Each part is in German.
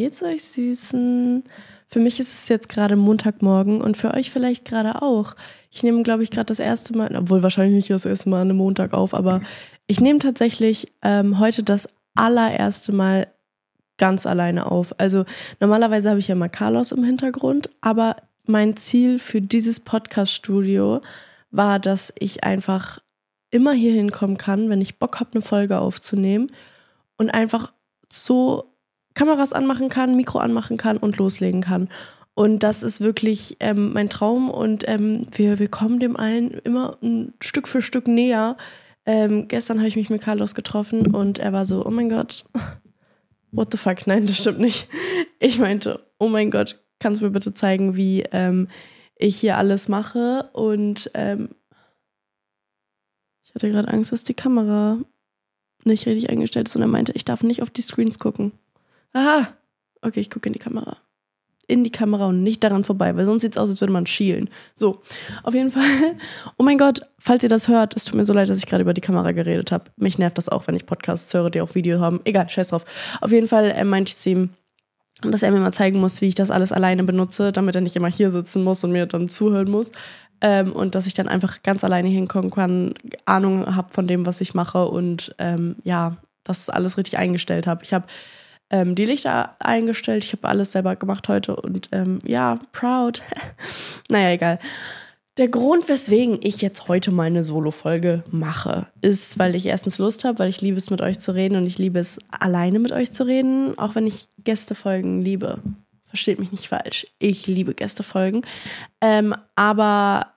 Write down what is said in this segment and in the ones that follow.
geht's euch Süßen? Für mich ist es jetzt gerade Montagmorgen und für euch vielleicht gerade auch. Ich nehme, glaube ich, gerade das erste Mal, obwohl wahrscheinlich nicht das erste Mal an einem Montag auf, aber ich nehme tatsächlich ähm, heute das allererste Mal ganz alleine auf. Also normalerweise habe ich ja mal Carlos im Hintergrund, aber mein Ziel für dieses Podcast-Studio war, dass ich einfach immer hier hinkommen kann, wenn ich Bock habe, eine Folge aufzunehmen und einfach so Kameras anmachen kann, Mikro anmachen kann und loslegen kann. Und das ist wirklich ähm, mein Traum und ähm, wir, wir kommen dem allen immer ein Stück für Stück näher. Ähm, gestern habe ich mich mit Carlos getroffen und er war so, oh mein Gott, what the fuck, nein, das stimmt nicht. Ich meinte, oh mein Gott, kannst du mir bitte zeigen, wie ähm, ich hier alles mache? Und ähm, ich hatte gerade Angst, dass die Kamera nicht richtig eingestellt ist und er meinte, ich darf nicht auf die Screens gucken. Aha, okay, ich gucke in die Kamera. In die Kamera und nicht daran vorbei, weil sonst sieht es aus, als würde man schielen. So, auf jeden Fall. Oh mein Gott, falls ihr das hört, es tut mir so leid, dass ich gerade über die Kamera geredet habe. Mich nervt das auch, wenn ich Podcasts höre, die auch Video haben. Egal, scheiß drauf. Auf jeden Fall äh, meinte ich zu ihm, dass er mir mal zeigen muss, wie ich das alles alleine benutze, damit er nicht immer hier sitzen muss und mir dann zuhören muss. Ähm, und dass ich dann einfach ganz alleine hinkommen kann, Ahnung habe von dem, was ich mache und ähm, ja, das alles richtig eingestellt habe. Ich habe ähm, die Lichter eingestellt, ich habe alles selber gemacht heute und ähm, ja, proud. naja, egal. Der Grund, weswegen ich jetzt heute meine Solo-Folge mache, ist, weil ich erstens Lust habe, weil ich liebe es, mit euch zu reden und ich liebe es, alleine mit euch zu reden, auch wenn ich Gästefolgen liebe. Versteht mich nicht falsch. Ich liebe Gästefolgen. Ähm, aber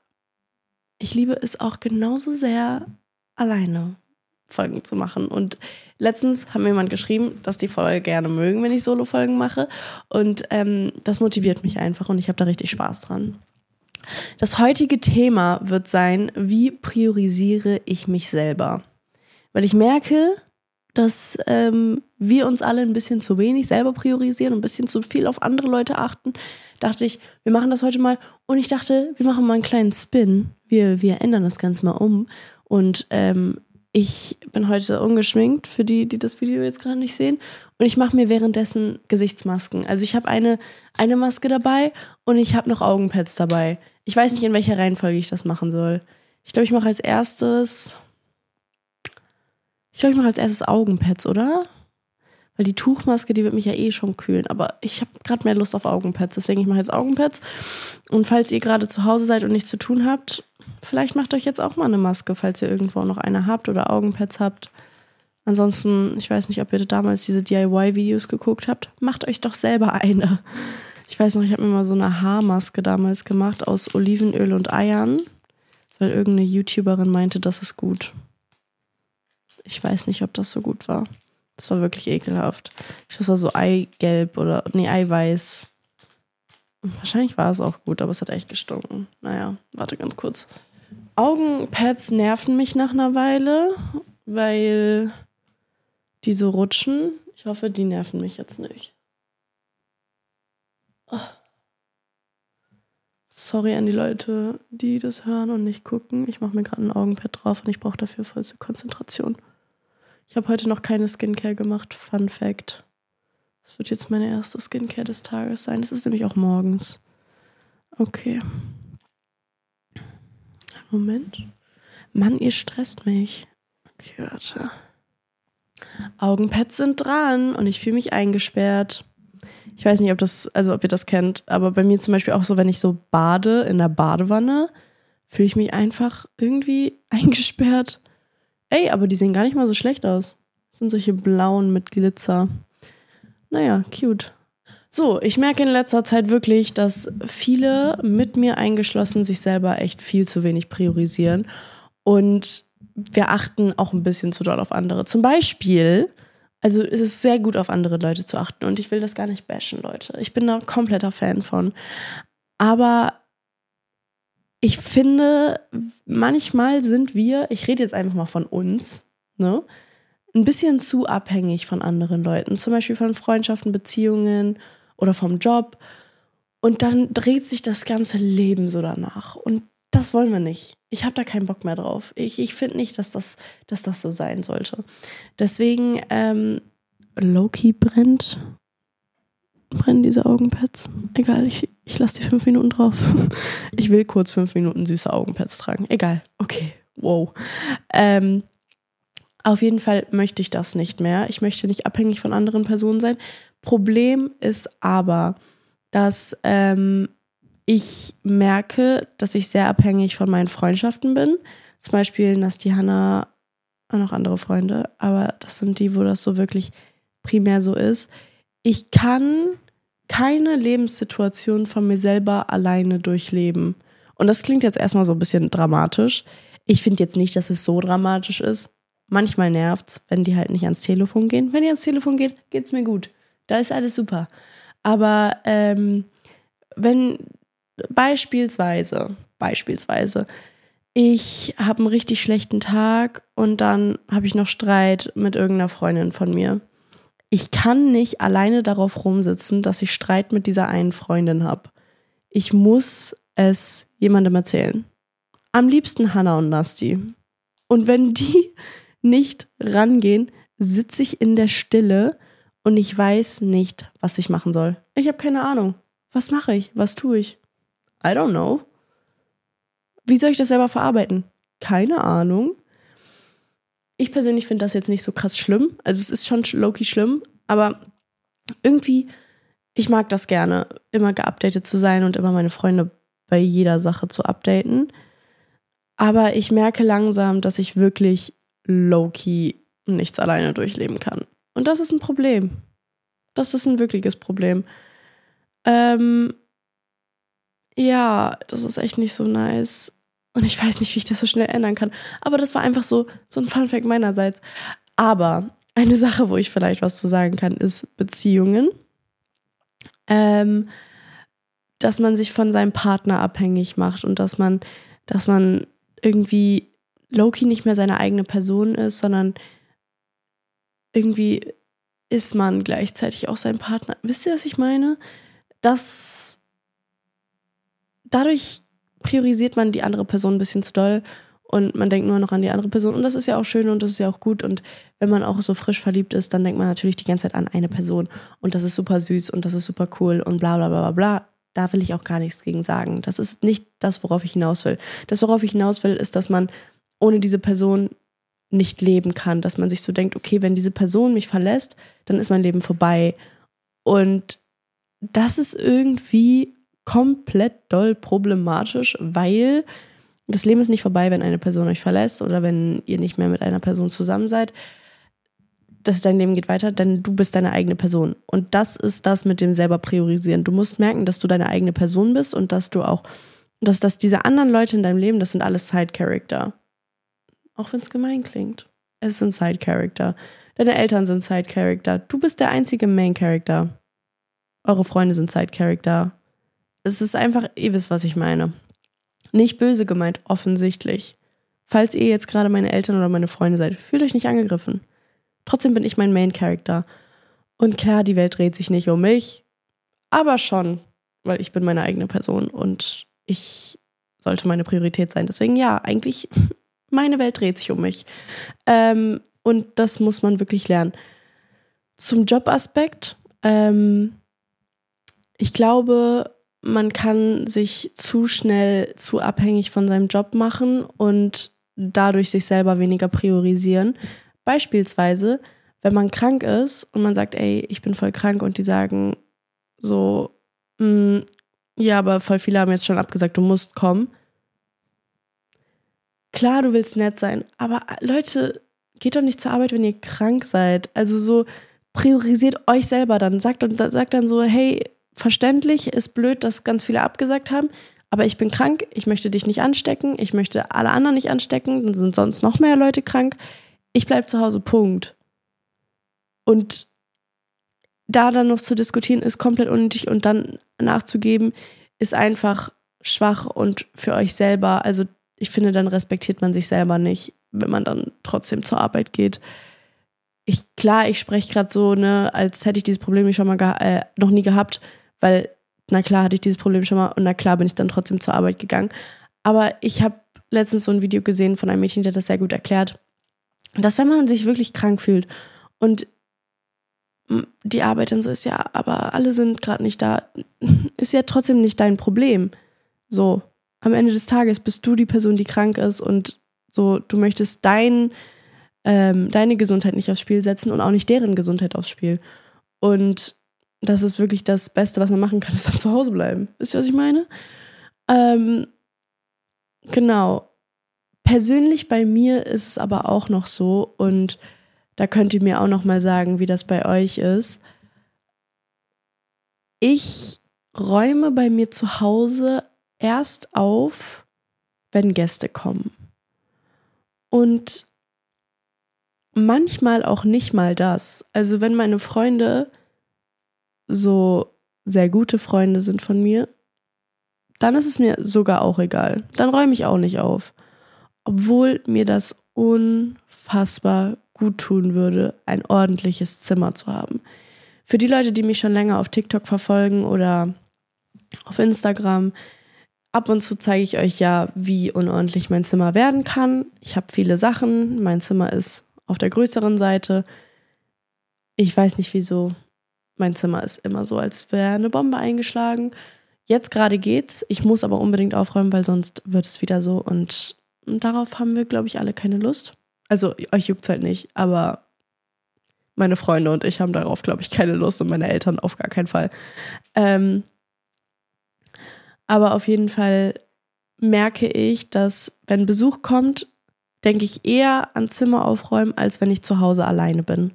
ich liebe es auch genauso sehr, alleine Folgen zu machen. Und letztens hat mir jemand geschrieben, dass die Folge gerne mögen, wenn ich Solo-Folgen mache. Und ähm, das motiviert mich einfach und ich habe da richtig Spaß dran. Das heutige Thema wird sein, wie priorisiere ich mich selber? Weil ich merke, dass ähm, wir uns alle ein bisschen zu wenig selber priorisieren und ein bisschen zu viel auf andere Leute achten, dachte ich, wir machen das heute mal. Und ich dachte, wir machen mal einen kleinen Spin. Wir, wir ändern das Ganze mal um. Und ähm, ich bin heute ungeschminkt, für die, die das Video jetzt gerade nicht sehen. Und ich mache mir währenddessen Gesichtsmasken. Also ich habe eine, eine Maske dabei und ich habe noch Augenpads dabei. Ich weiß nicht, in welcher Reihenfolge ich das machen soll. Ich glaube, ich mache als erstes ich glaube, ich mache als erstes Augenpads, oder? Weil die Tuchmaske, die wird mich ja eh schon kühlen. Aber ich habe gerade mehr Lust auf Augenpads. Deswegen ich mache jetzt Augenpads. Und falls ihr gerade zu Hause seid und nichts zu tun habt, vielleicht macht euch jetzt auch mal eine Maske, falls ihr irgendwo noch eine habt oder Augenpads habt. Ansonsten, ich weiß nicht, ob ihr damals diese DIY-Videos geguckt habt. Macht euch doch selber eine. Ich weiß noch, ich habe mir mal so eine Haarmaske damals gemacht aus Olivenöl und Eiern, weil irgendeine YouTuberin meinte, das ist gut. Ich weiß nicht, ob das so gut war. Das war wirklich ekelhaft. Das war so Eigelb oder, nee, Eiweiß. Wahrscheinlich war es auch gut, aber es hat echt gestunken. Naja, warte ganz kurz. Augenpads nerven mich nach einer Weile, weil die so rutschen. Ich hoffe, die nerven mich jetzt nicht. Oh. Sorry an die Leute, die das hören und nicht gucken. Ich mache mir gerade ein Augenpad drauf und ich brauche dafür vollste Konzentration. Ich habe heute noch keine Skincare gemacht. Fun Fact. Das wird jetzt meine erste Skincare des Tages sein. Das ist nämlich auch morgens. Okay. Moment. Mann, ihr stresst mich. Okay, warte. Augenpads sind dran und ich fühle mich eingesperrt. Ich weiß nicht, ob das, also ob ihr das kennt, aber bei mir zum Beispiel auch so, wenn ich so bade in der Badewanne, fühle ich mich einfach irgendwie eingesperrt Ey, aber die sehen gar nicht mal so schlecht aus. Das sind solche blauen mit Glitzer. Naja, cute. So, ich merke in letzter Zeit wirklich, dass viele mit mir eingeschlossen sich selber echt viel zu wenig priorisieren. Und wir achten auch ein bisschen zu doll auf andere. Zum Beispiel, also es ist sehr gut, auf andere Leute zu achten. Und ich will das gar nicht bashen, Leute. Ich bin da kompletter Fan von. Aber ich finde, manchmal sind wir, ich rede jetzt einfach mal von uns, ne, ein bisschen zu abhängig von anderen Leuten, zum Beispiel von Freundschaften, Beziehungen oder vom Job. Und dann dreht sich das ganze Leben so danach. Und das wollen wir nicht. Ich habe da keinen Bock mehr drauf. Ich, ich finde nicht, dass das, dass das so sein sollte. Deswegen, ähm, Loki brennt. Brennen diese Augenpads. Egal, ich, ich lasse die fünf Minuten drauf. Ich will kurz fünf Minuten süße Augenpads tragen. Egal, okay, wow. Ähm, auf jeden Fall möchte ich das nicht mehr. Ich möchte nicht abhängig von anderen Personen sein. Problem ist aber, dass ähm, ich merke, dass ich sehr abhängig von meinen Freundschaften bin. Zum Beispiel Nasti Hanna und noch andere Freunde, aber das sind die, wo das so wirklich primär so ist. Ich kann keine Lebenssituation von mir selber alleine durchleben. Und das klingt jetzt erstmal so ein bisschen dramatisch. Ich finde jetzt nicht, dass es so dramatisch ist. Manchmal nervt es, wenn die halt nicht ans Telefon gehen. Wenn die ans Telefon geht, geht es mir gut. Da ist alles super. Aber ähm, wenn beispielsweise, beispielsweise, ich habe einen richtig schlechten Tag und dann habe ich noch Streit mit irgendeiner Freundin von mir. Ich kann nicht alleine darauf rumsitzen, dass ich Streit mit dieser einen Freundin habe. Ich muss es jemandem erzählen. Am liebsten Hannah und Nasti. Und wenn die nicht rangehen, sitze ich in der Stille und ich weiß nicht, was ich machen soll. Ich habe keine Ahnung. Was mache ich? Was tue ich? I don't know. Wie soll ich das selber verarbeiten? Keine Ahnung. Ich persönlich finde das jetzt nicht so krass schlimm. Also es ist schon low-key schlimm, aber irgendwie, ich mag das gerne, immer geupdatet zu sein und immer meine Freunde bei jeder Sache zu updaten. Aber ich merke langsam, dass ich wirklich low-key nichts alleine durchleben kann. Und das ist ein Problem. Das ist ein wirkliches Problem. Ähm, ja, das ist echt nicht so nice. Und ich weiß nicht, wie ich das so schnell ändern kann. Aber das war einfach so, so ein Funfact meinerseits. Aber eine Sache, wo ich vielleicht was zu sagen kann, ist Beziehungen. Ähm, dass man sich von seinem Partner abhängig macht und dass man, dass man irgendwie Loki nicht mehr seine eigene Person ist, sondern irgendwie ist man gleichzeitig auch sein Partner. Wisst ihr, was ich meine? Das dadurch priorisiert man die andere Person ein bisschen zu doll und man denkt nur noch an die andere Person. Und das ist ja auch schön und das ist ja auch gut. Und wenn man auch so frisch verliebt ist, dann denkt man natürlich die ganze Zeit an eine Person. Und das ist super süß und das ist super cool und bla bla bla bla bla. Da will ich auch gar nichts gegen sagen. Das ist nicht das, worauf ich hinaus will. Das, worauf ich hinaus will, ist, dass man ohne diese Person nicht leben kann. Dass man sich so denkt, okay, wenn diese Person mich verlässt, dann ist mein Leben vorbei. Und das ist irgendwie komplett doll problematisch, weil das Leben ist nicht vorbei, wenn eine Person euch verlässt oder wenn ihr nicht mehr mit einer Person zusammen seid. Das dein Leben geht weiter, denn du bist deine eigene Person. Und das ist das mit dem selber priorisieren. Du musst merken, dass du deine eigene Person bist und dass du auch, dass, dass diese anderen Leute in deinem Leben, das sind alles Side-Character. Auch wenn es gemein klingt. Es sind Side-Character. Deine Eltern sind Side-Character. Du bist der einzige Main-Character. Eure Freunde sind Side-Character. Es ist einfach, ihr wisst, was ich meine. Nicht böse gemeint, offensichtlich. Falls ihr jetzt gerade meine Eltern oder meine Freunde seid, fühlt euch nicht angegriffen. Trotzdem bin ich mein Main Character. Und klar, die Welt dreht sich nicht um mich, aber schon, weil ich bin meine eigene Person und ich sollte meine Priorität sein. Deswegen ja, eigentlich, meine Welt dreht sich um mich. Ähm, und das muss man wirklich lernen. Zum Jobaspekt, ähm, ich glaube, man kann sich zu schnell zu abhängig von seinem Job machen und dadurch sich selber weniger priorisieren. Beispielsweise, wenn man krank ist und man sagt, ey, ich bin voll krank und die sagen so, mm, ja, aber voll viele haben jetzt schon abgesagt, du musst kommen. Klar, du willst nett sein, aber Leute, geht doch nicht zur Arbeit, wenn ihr krank seid. Also so priorisiert euch selber dann, sagt und sagt dann so, hey, verständlich, ist blöd, dass ganz viele abgesagt haben, aber ich bin krank, ich möchte dich nicht anstecken, ich möchte alle anderen nicht anstecken, dann sind sonst noch mehr Leute krank. Ich bleibe zu Hause, Punkt. Und da dann noch zu diskutieren, ist komplett unnötig und dann nachzugeben, ist einfach schwach und für euch selber, also ich finde, dann respektiert man sich selber nicht, wenn man dann trotzdem zur Arbeit geht ich klar, ich spreche gerade so, ne, als hätte ich dieses Problem schon mal äh, noch nie gehabt weil na klar hatte ich dieses Problem schon mal und na klar bin ich dann trotzdem zur Arbeit gegangen. Aber ich habe letztens so ein Video gesehen von einem Mädchen, der das sehr gut erklärt, dass wenn man sich wirklich krank fühlt und die Arbeit dann so ist, ja, aber alle sind gerade nicht da, ist ja trotzdem nicht dein Problem. So, am Ende des Tages bist du die Person, die krank ist und so, du möchtest dein, ähm, deine Gesundheit nicht aufs Spiel setzen und auch nicht deren Gesundheit aufs Spiel. Und das ist wirklich das Beste, was man machen kann, ist dann zu Hause bleiben. Wisst ihr, was ich meine? Ähm, genau. Persönlich bei mir ist es aber auch noch so und da könnt ihr mir auch noch mal sagen, wie das bei euch ist. Ich räume bei mir zu Hause erst auf, wenn Gäste kommen. Und manchmal auch nicht mal das. Also wenn meine Freunde so sehr gute Freunde sind von mir, dann ist es mir sogar auch egal. Dann räume ich auch nicht auf. Obwohl mir das unfassbar gut tun würde, ein ordentliches Zimmer zu haben. Für die Leute, die mich schon länger auf TikTok verfolgen oder auf Instagram, ab und zu zeige ich euch ja, wie unordentlich mein Zimmer werden kann. Ich habe viele Sachen. Mein Zimmer ist auf der größeren Seite. Ich weiß nicht wieso. Mein Zimmer ist immer so, als wäre eine Bombe eingeschlagen. Jetzt gerade geht's. Ich muss aber unbedingt aufräumen, weil sonst wird es wieder so. Und darauf haben wir, glaube ich, alle keine Lust. Also, euch juckt's halt nicht, aber meine Freunde und ich haben darauf, glaube ich, keine Lust und meine Eltern auf gar keinen Fall. Ähm, aber auf jeden Fall merke ich, dass wenn Besuch kommt, denke ich eher an Zimmer aufräumen, als wenn ich zu Hause alleine bin.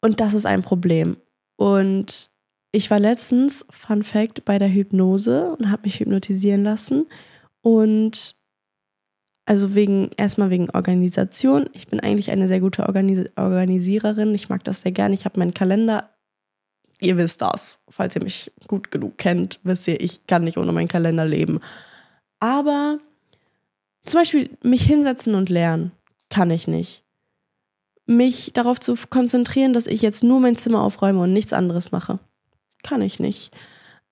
Und das ist ein Problem. Und ich war letztens, Fun Fact, bei der Hypnose und habe mich hypnotisieren lassen. Und also wegen, erstmal wegen Organisation. Ich bin eigentlich eine sehr gute Organis Organisiererin. Ich mag das sehr gerne. Ich habe meinen Kalender. Ihr wisst das. Falls ihr mich gut genug kennt, wisst ihr, ich kann nicht ohne meinen Kalender leben. Aber zum Beispiel mich hinsetzen und lernen kann ich nicht mich darauf zu konzentrieren, dass ich jetzt nur mein Zimmer aufräume und nichts anderes mache. Kann ich nicht.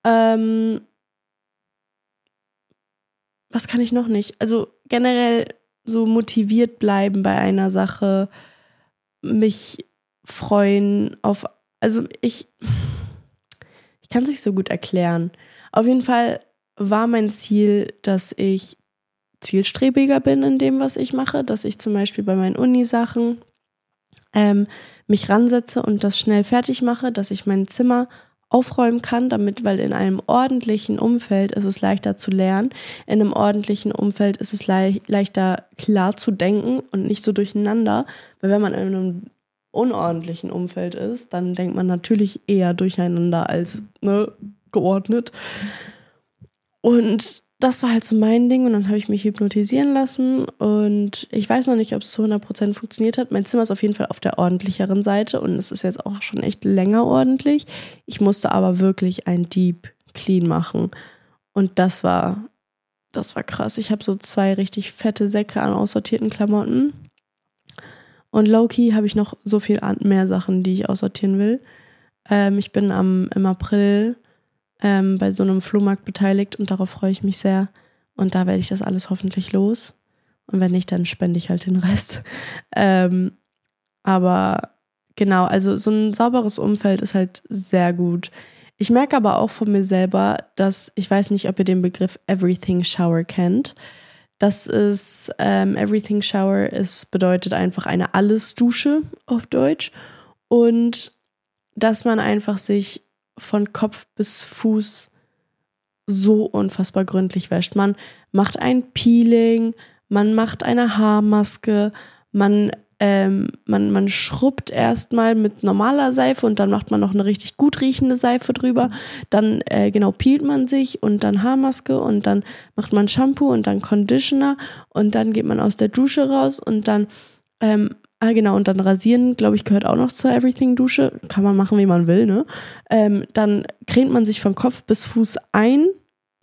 Ähm, was kann ich noch nicht? Also generell so motiviert bleiben bei einer Sache, mich freuen auf, also ich, ich kann es nicht so gut erklären. Auf jeden Fall war mein Ziel, dass ich zielstrebiger bin in dem, was ich mache, dass ich zum Beispiel bei meinen Uni-Sachen ähm, mich ransetze und das schnell fertig mache, dass ich mein Zimmer aufräumen kann, damit, weil in einem ordentlichen Umfeld ist es leichter zu lernen. In einem ordentlichen Umfeld ist es le leichter klar zu denken und nicht so durcheinander. Weil wenn man in einem unordentlichen Umfeld ist, dann denkt man natürlich eher durcheinander als ne, geordnet. Und das war halt so mein Ding und dann habe ich mich hypnotisieren lassen und ich weiß noch nicht, ob es zu 100% funktioniert hat. Mein Zimmer ist auf jeden Fall auf der ordentlicheren Seite und es ist jetzt auch schon echt länger ordentlich. Ich musste aber wirklich ein Deep Clean machen und das war, das war krass. Ich habe so zwei richtig fette Säcke an aussortierten Klamotten und low-key habe ich noch so viel mehr Sachen, die ich aussortieren will. Ähm, ich bin am, im April ähm, bei so einem Flohmarkt beteiligt und darauf freue ich mich sehr. Und da werde ich das alles hoffentlich los. Und wenn nicht, dann spende ich halt den Rest. Ähm, aber genau, also so ein sauberes Umfeld ist halt sehr gut. Ich merke aber auch von mir selber, dass ich weiß nicht, ob ihr den Begriff Everything Shower kennt. Das ist ähm, Everything Shower ist bedeutet einfach eine Alles-Dusche auf Deutsch und dass man einfach sich von Kopf bis Fuß so unfassbar gründlich wäscht. Man macht ein Peeling, man macht eine Haarmaske, man, ähm, man, man schrubbt erstmal mit normaler Seife und dann macht man noch eine richtig gut riechende Seife drüber. Dann äh, genau peelt man sich und dann Haarmaske und dann macht man Shampoo und dann Conditioner und dann geht man aus der Dusche raus und dann ähm, Ah, genau, und dann rasieren, glaube ich, gehört auch noch zur Everything-Dusche. Kann man machen, wie man will, ne? Ähm, dann cremt man sich von Kopf bis Fuß ein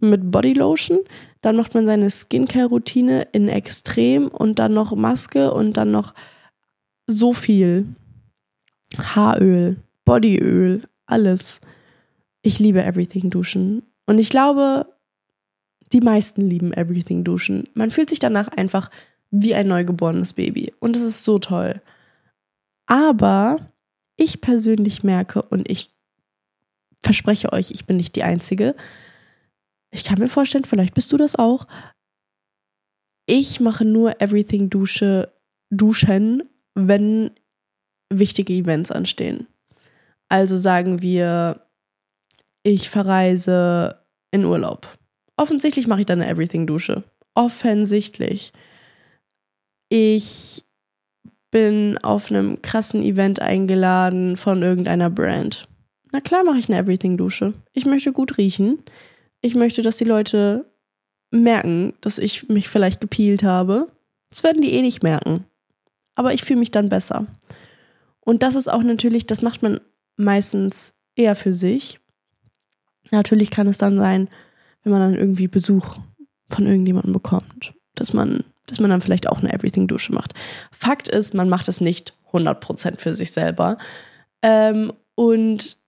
mit Bodylotion. Dann macht man seine Skincare-Routine in Extrem und dann noch Maske und dann noch so viel. Haaröl, Bodyöl, alles. Ich liebe Everything-Duschen. Und ich glaube, die meisten lieben Everything-Duschen. Man fühlt sich danach einfach wie ein neugeborenes Baby. Und es ist so toll. Aber ich persönlich merke und ich verspreche euch, ich bin nicht die Einzige. Ich kann mir vorstellen, vielleicht bist du das auch. Ich mache nur Everything Dusche, Duschen, wenn wichtige Events anstehen. Also sagen wir, ich verreise in Urlaub. Offensichtlich mache ich dann eine Everything-Dusche. Offensichtlich. Ich bin auf einem krassen Event eingeladen von irgendeiner Brand. Na klar mache ich eine Everything-Dusche. Ich möchte gut riechen. Ich möchte, dass die Leute merken, dass ich mich vielleicht gepielt habe. Das werden die eh nicht merken. Aber ich fühle mich dann besser. Und das ist auch natürlich, das macht man meistens eher für sich. Natürlich kann es dann sein, wenn man dann irgendwie Besuch von irgendjemandem bekommt, dass man, dass man dann vielleicht auch eine Everything-Dusche macht. Fakt ist, man macht es nicht 100% für sich selber. Ähm, und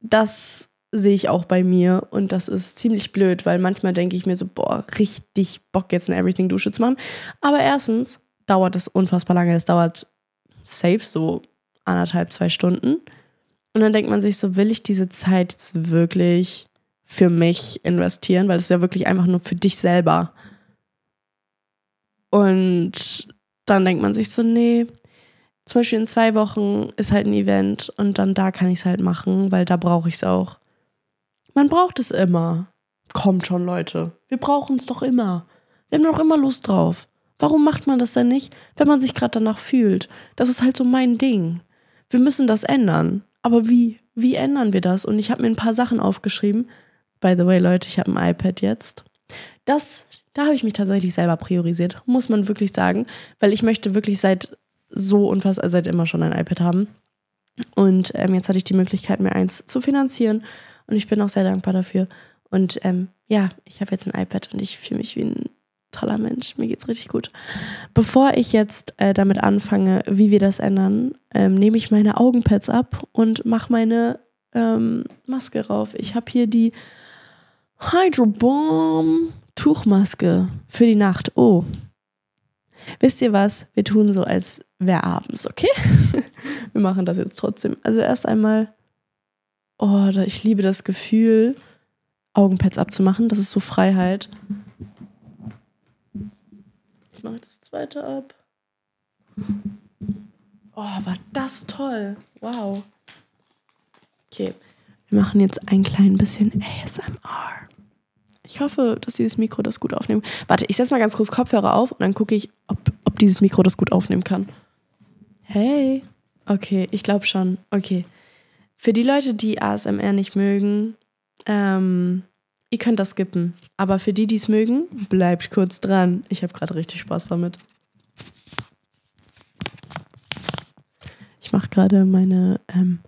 das sehe ich auch bei mir und das ist ziemlich blöd, weil manchmal denke ich mir so, boah, richtig Bock jetzt eine Everything-Dusche zu machen. Aber erstens dauert es unfassbar lange. Das dauert safe so anderthalb, zwei Stunden. Und dann denkt man sich so, will ich diese Zeit jetzt wirklich für mich investieren, weil es ja wirklich einfach nur für dich selber. Und dann denkt man sich so, nee, zum Beispiel in zwei Wochen ist halt ein Event und dann da kann ich es halt machen, weil da brauche ich es auch. Man braucht es immer. Kommt schon, Leute. Wir brauchen es doch immer. Wir haben doch immer Lust drauf. Warum macht man das denn nicht, wenn man sich gerade danach fühlt? Das ist halt so mein Ding. Wir müssen das ändern. Aber wie? Wie ändern wir das? Und ich habe mir ein paar Sachen aufgeschrieben. By the way, Leute, ich habe ein iPad jetzt. Das, da habe ich mich tatsächlich selber priorisiert, muss man wirklich sagen, weil ich möchte wirklich seit so unfassbar, seit immer schon ein iPad haben. Und ähm, jetzt hatte ich die Möglichkeit, mir eins zu finanzieren. Und ich bin auch sehr dankbar dafür. Und ähm, ja, ich habe jetzt ein iPad und ich fühle mich wie ein toller Mensch. Mir geht's richtig gut. Bevor ich jetzt äh, damit anfange, wie wir das ändern, ähm, nehme ich meine Augenpads ab und mache meine ähm, Maske rauf. Ich habe hier die Hydrobomb Tuchmaske für die Nacht. Oh. Wisst ihr was? Wir tun so, als wäre abends, okay? wir machen das jetzt trotzdem. Also erst einmal, oh, ich liebe das Gefühl, Augenpads abzumachen. Das ist so Freiheit. Ich mache das zweite ab. Oh, war das toll. Wow. Okay, wir machen jetzt ein klein bisschen ASMR. Ich hoffe, dass dieses Mikro das gut aufnehmen. Warte, ich setze mal ganz kurz Kopfhörer auf und dann gucke ich, ob, ob dieses Mikro das gut aufnehmen kann. Hey. Okay, ich glaube schon. Okay. Für die Leute, die ASMR nicht mögen, ähm, ihr könnt das skippen. Aber für die, die es mögen, bleibt kurz dran. Ich habe gerade richtig Spaß damit. Ich mache gerade meine ähm,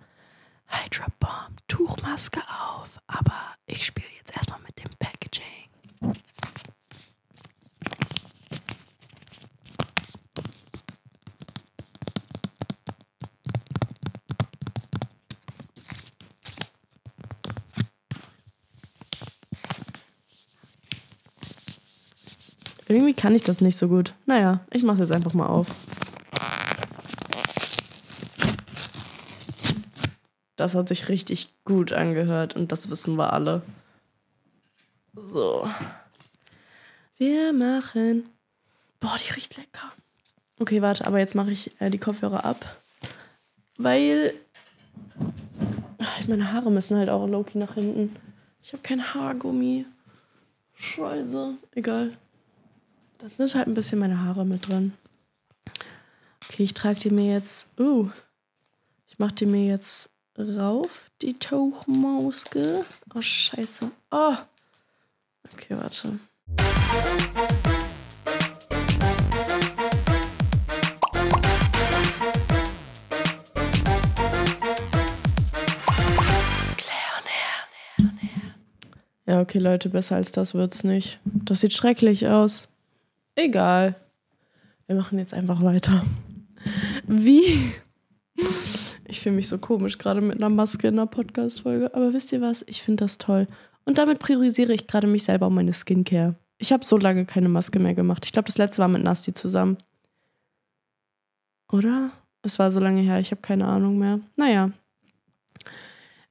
Hydra Bomb Tuchmaske auf, aber ich spiele jetzt erstmal mit dem Packaging. Irgendwie kann ich das nicht so gut. Naja, ich mache es jetzt einfach mal auf. Das hat sich richtig gut angehört und das wissen wir alle. So. Wir machen. Boah, die riecht lecker. Okay, warte, aber jetzt mache ich äh, die Kopfhörer ab. Weil. Meine Haare müssen halt auch Loki nach hinten. Ich habe kein Haargummi. Scheiße. Egal. Da sind halt ein bisschen meine Haare mit drin. Okay, ich trage die mir jetzt. Uh. Ich mache die mir jetzt rauf, die Tauchmaske. Oh, scheiße. Oh. Okay, warte. Ja, okay, Leute, besser als das wird's nicht. Das sieht schrecklich aus. Egal. Wir machen jetzt einfach weiter. Wie? Ich fühle mich so komisch, gerade mit einer Maske in einer Podcast-Folge. Aber wisst ihr was? Ich finde das toll. Und damit priorisiere ich gerade mich selber um meine Skincare. Ich habe so lange keine Maske mehr gemacht. Ich glaube, das letzte war mit Nasti zusammen. Oder? Es war so lange her, ich habe keine Ahnung mehr. Naja.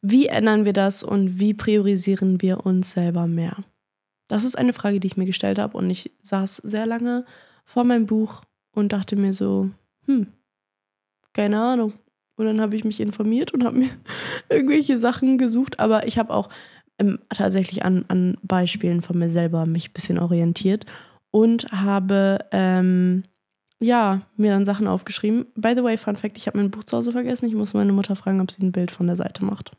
Wie ändern wir das und wie priorisieren wir uns selber mehr? Das ist eine Frage, die ich mir gestellt habe und ich saß sehr lange vor meinem Buch und dachte mir so, hm, keine Ahnung. Und dann habe ich mich informiert und habe mir irgendwelche Sachen gesucht, aber ich habe auch ähm, tatsächlich an, an Beispielen von mir selber mich ein bisschen orientiert und habe ähm, ja mir dann Sachen aufgeschrieben. By the way, Fun Fact: Ich habe mein Buch zu Hause vergessen. Ich muss meine Mutter fragen, ob sie ein Bild von der Seite macht.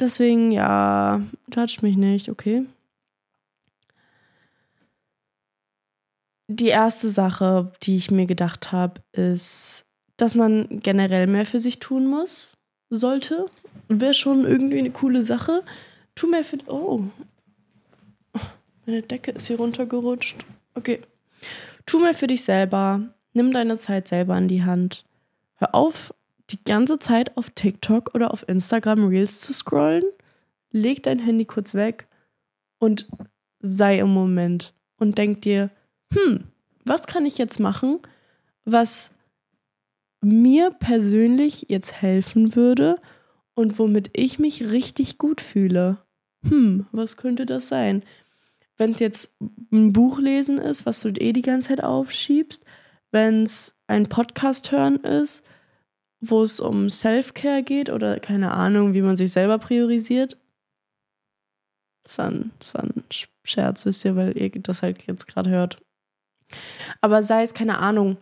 Deswegen, ja, touch mich nicht, okay. Die erste Sache, die ich mir gedacht habe, ist, dass man generell mehr für sich tun muss, sollte. Wäre schon irgendwie eine coole Sache. Tu mehr für. Oh. Meine Decke ist hier runtergerutscht. Okay. Tu mehr für dich selber. Nimm deine Zeit selber in die Hand. Hör auf, die ganze Zeit auf TikTok oder auf Instagram Reels zu scrollen. Leg dein Handy kurz weg und sei im Moment und denk dir, hm, was kann ich jetzt machen, was mir persönlich jetzt helfen würde und womit ich mich richtig gut fühle. Hm, was könnte das sein? Wenn es jetzt ein Buch lesen ist, was du eh die ganze Zeit aufschiebst, wenn es ein Podcast hören ist, wo es um Self-Care geht oder keine Ahnung, wie man sich selber priorisiert. Das war, ein, das war ein Scherz, wisst ihr, weil ihr das halt jetzt gerade hört. Aber sei es, keine Ahnung,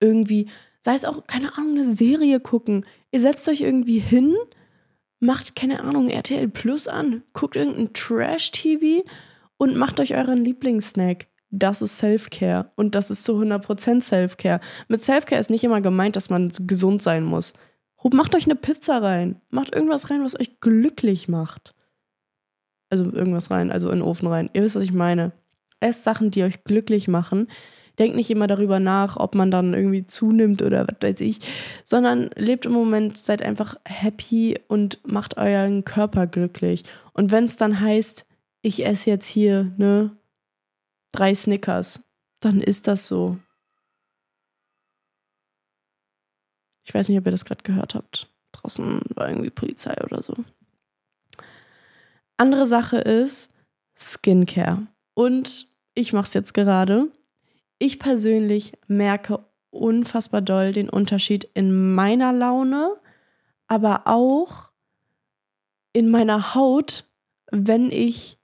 irgendwie Sei es auch, keine Ahnung, eine Serie gucken. Ihr setzt euch irgendwie hin, macht, keine Ahnung, RTL Plus an, guckt irgendein Trash-TV und macht euch euren Lieblingssnack. Das ist Self-Care und das ist zu 100% Self-Care. Mit Self-Care ist nicht immer gemeint, dass man gesund sein muss. Macht euch eine Pizza rein. Macht irgendwas rein, was euch glücklich macht. Also irgendwas rein, also in den Ofen rein. Ihr wisst, was ich meine. Esst Sachen, die euch glücklich machen denkt nicht immer darüber nach, ob man dann irgendwie zunimmt oder was weiß ich, sondern lebt im Moment, seid einfach happy und macht euren Körper glücklich. Und wenn es dann heißt, ich esse jetzt hier, ne, drei Snickers, dann ist das so. Ich weiß nicht, ob ihr das gerade gehört habt. Draußen war irgendwie Polizei oder so. Andere Sache ist Skincare. Und ich mache es jetzt gerade ich persönlich merke unfassbar doll den Unterschied in meiner Laune, aber auch in meiner Haut, wenn ich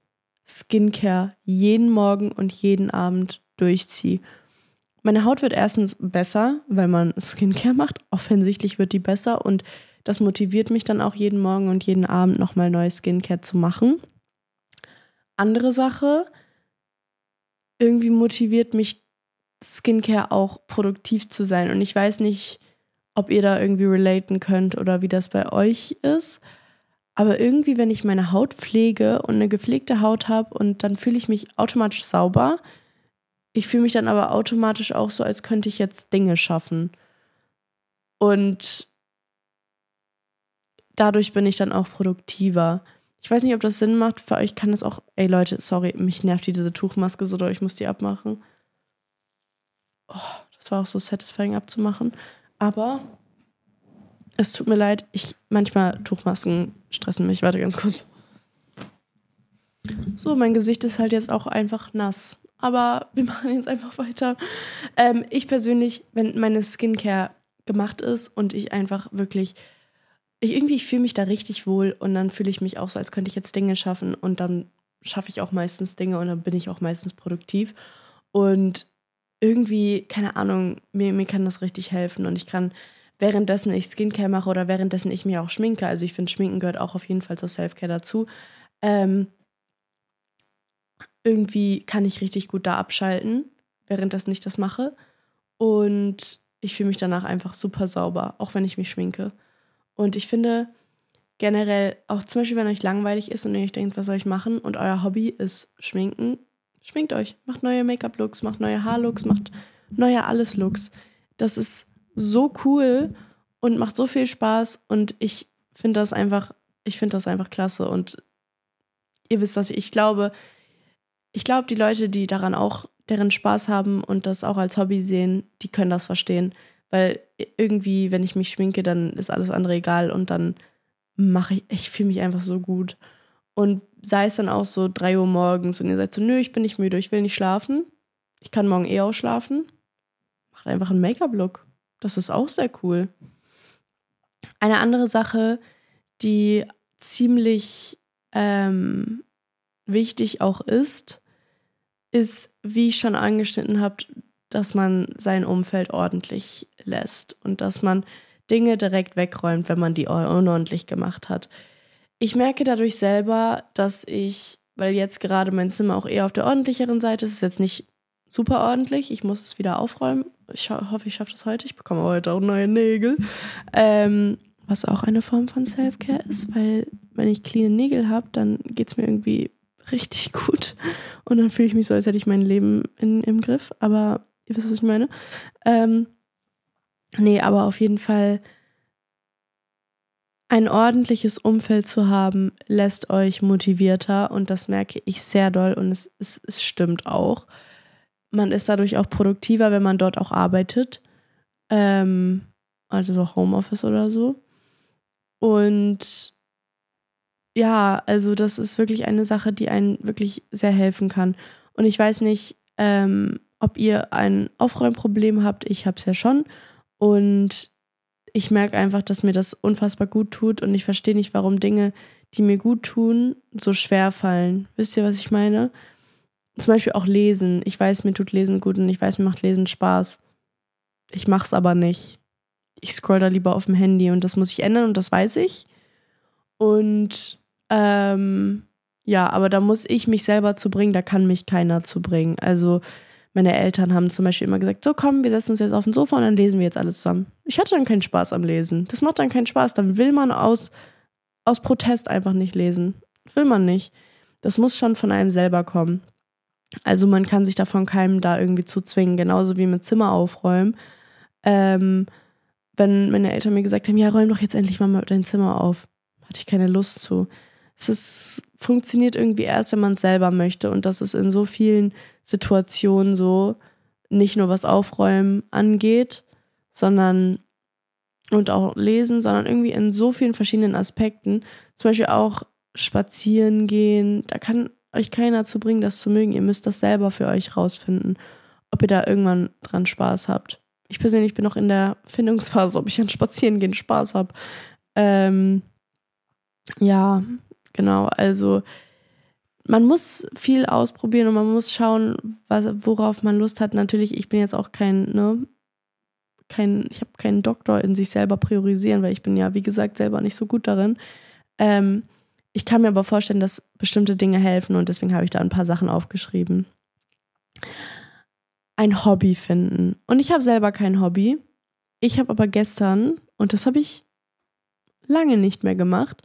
Skincare jeden Morgen und jeden Abend durchziehe. Meine Haut wird erstens besser, weil man Skincare macht. Offensichtlich wird die besser und das motiviert mich dann auch jeden Morgen und jeden Abend nochmal neue Skincare zu machen. Andere Sache, irgendwie motiviert mich Skincare auch produktiv zu sein. Und ich weiß nicht, ob ihr da irgendwie relaten könnt oder wie das bei euch ist. Aber irgendwie, wenn ich meine Haut pflege und eine gepflegte Haut habe und dann fühle ich mich automatisch sauber. Ich fühle mich dann aber automatisch auch so, als könnte ich jetzt Dinge schaffen. Und dadurch bin ich dann auch produktiver. Ich weiß nicht, ob das Sinn macht. Für euch kann das auch. Ey Leute, sorry, mich nervt diese Tuchmaske so doll, ich muss die abmachen oh, das war auch so satisfying abzumachen. Aber es tut mir leid, ich manchmal Tuchmasken stressen mich. Warte ganz kurz. So, mein Gesicht ist halt jetzt auch einfach nass. Aber wir machen jetzt einfach weiter. Ähm, ich persönlich, wenn meine Skincare gemacht ist und ich einfach wirklich, ich irgendwie fühle mich da richtig wohl und dann fühle ich mich auch so, als könnte ich jetzt Dinge schaffen und dann schaffe ich auch meistens Dinge und dann bin ich auch meistens produktiv. Und irgendwie, keine Ahnung, mir, mir kann das richtig helfen und ich kann währenddessen ich Skincare mache oder währenddessen ich mir auch schminke, also ich finde, Schminken gehört auch auf jeden Fall zur Selfcare dazu, ähm, irgendwie kann ich richtig gut da abschalten, währenddessen ich das mache. Und ich fühle mich danach einfach super sauber, auch wenn ich mich schminke. Und ich finde generell, auch zum Beispiel, wenn euch langweilig ist und ihr euch denkt, was soll ich machen und euer Hobby ist Schminken, Schminkt euch, macht neue Make-up-Looks, macht neue Haarlooks, macht neue Alles-Looks. Das ist so cool und macht so viel Spaß und ich finde das einfach, ich finde das einfach klasse und ihr wisst was, ich glaube, ich glaube, die Leute, die daran auch, deren Spaß haben und das auch als Hobby sehen, die können das verstehen. Weil irgendwie, wenn ich mich schminke, dann ist alles andere egal und dann mache ich, ich fühle mich einfach so gut. Und sei es dann auch so 3 Uhr morgens und ihr seid so, nö, ich bin nicht müde, ich will nicht schlafen. Ich kann morgen eh ausschlafen. Macht einfach einen Make-up-Look. Das ist auch sehr cool. Eine andere Sache, die ziemlich ähm, wichtig auch ist, ist, wie ich schon angeschnitten habe, dass man sein Umfeld ordentlich lässt und dass man Dinge direkt wegräumt, wenn man die unordentlich gemacht hat. Ich merke dadurch selber, dass ich, weil jetzt gerade mein Zimmer auch eher auf der ordentlicheren Seite ist, ist jetzt nicht super ordentlich. Ich muss es wieder aufräumen. Ich hoffe, ich schaffe das heute. Ich bekomme heute auch neue Nägel. Ähm, was auch eine Form von Self-Care ist, weil wenn ich clean Nägel habe, dann geht es mir irgendwie richtig gut. Und dann fühle ich mich so, als hätte ich mein Leben in, im Griff. Aber ihr wisst, was ich meine. Ähm, nee, aber auf jeden Fall ein ordentliches Umfeld zu haben, lässt euch motivierter und das merke ich sehr doll und es, es, es stimmt auch. Man ist dadurch auch produktiver, wenn man dort auch arbeitet. Ähm, also so Homeoffice oder so. Und ja, also das ist wirklich eine Sache, die einen wirklich sehr helfen kann. Und ich weiß nicht, ähm, ob ihr ein Aufräumproblem habt. Ich habe es ja schon. Und ich merke einfach, dass mir das unfassbar gut tut. Und ich verstehe nicht, warum Dinge, die mir gut tun, so schwer fallen. Wisst ihr, was ich meine? Zum Beispiel auch Lesen. Ich weiß, mir tut Lesen gut und ich weiß, mir macht Lesen Spaß. Ich mache es aber nicht. Ich scroll da lieber auf dem Handy und das muss ich ändern und das weiß ich. Und ähm, ja, aber da muss ich mich selber zu bringen, da kann mich keiner zu bringen. Also meine Eltern haben zum Beispiel immer gesagt, so komm, wir setzen uns jetzt auf den Sofa und dann lesen wir jetzt alles zusammen. Ich hatte dann keinen Spaß am Lesen. Das macht dann keinen Spaß. Dann will man aus, aus Protest einfach nicht lesen. Will man nicht. Das muss schon von einem selber kommen. Also man kann sich davon keinem da irgendwie zu zwingen, genauso wie mit Zimmer aufräumen. Ähm, wenn meine Eltern mir gesagt haben, ja, räum doch jetzt endlich mal dein Zimmer auf, hatte ich keine Lust zu. Es funktioniert irgendwie erst, wenn man es selber möchte. Und das ist in so vielen Situationen so, nicht nur was Aufräumen angeht, sondern und auch lesen, sondern irgendwie in so vielen verschiedenen Aspekten. Zum Beispiel auch spazieren gehen. Da kann euch keiner zu bringen, das zu mögen. Ihr müsst das selber für euch rausfinden, ob ihr da irgendwann dran Spaß habt. Ich persönlich bin noch in der Findungsphase, ob ich an Spazierengehen Spaß habe. Ähm, ja, genau. Also man muss viel ausprobieren und man muss schauen, was, worauf man Lust hat. Natürlich, ich bin jetzt auch kein, ne, kein, ich habe keinen Doktor in sich selber priorisieren, weil ich bin ja, wie gesagt, selber nicht so gut darin. Ähm, ich kann mir aber vorstellen, dass bestimmte Dinge helfen und deswegen habe ich da ein paar Sachen aufgeschrieben. Ein Hobby finden. Und ich habe selber kein Hobby. Ich habe aber gestern, und das habe ich lange nicht mehr gemacht,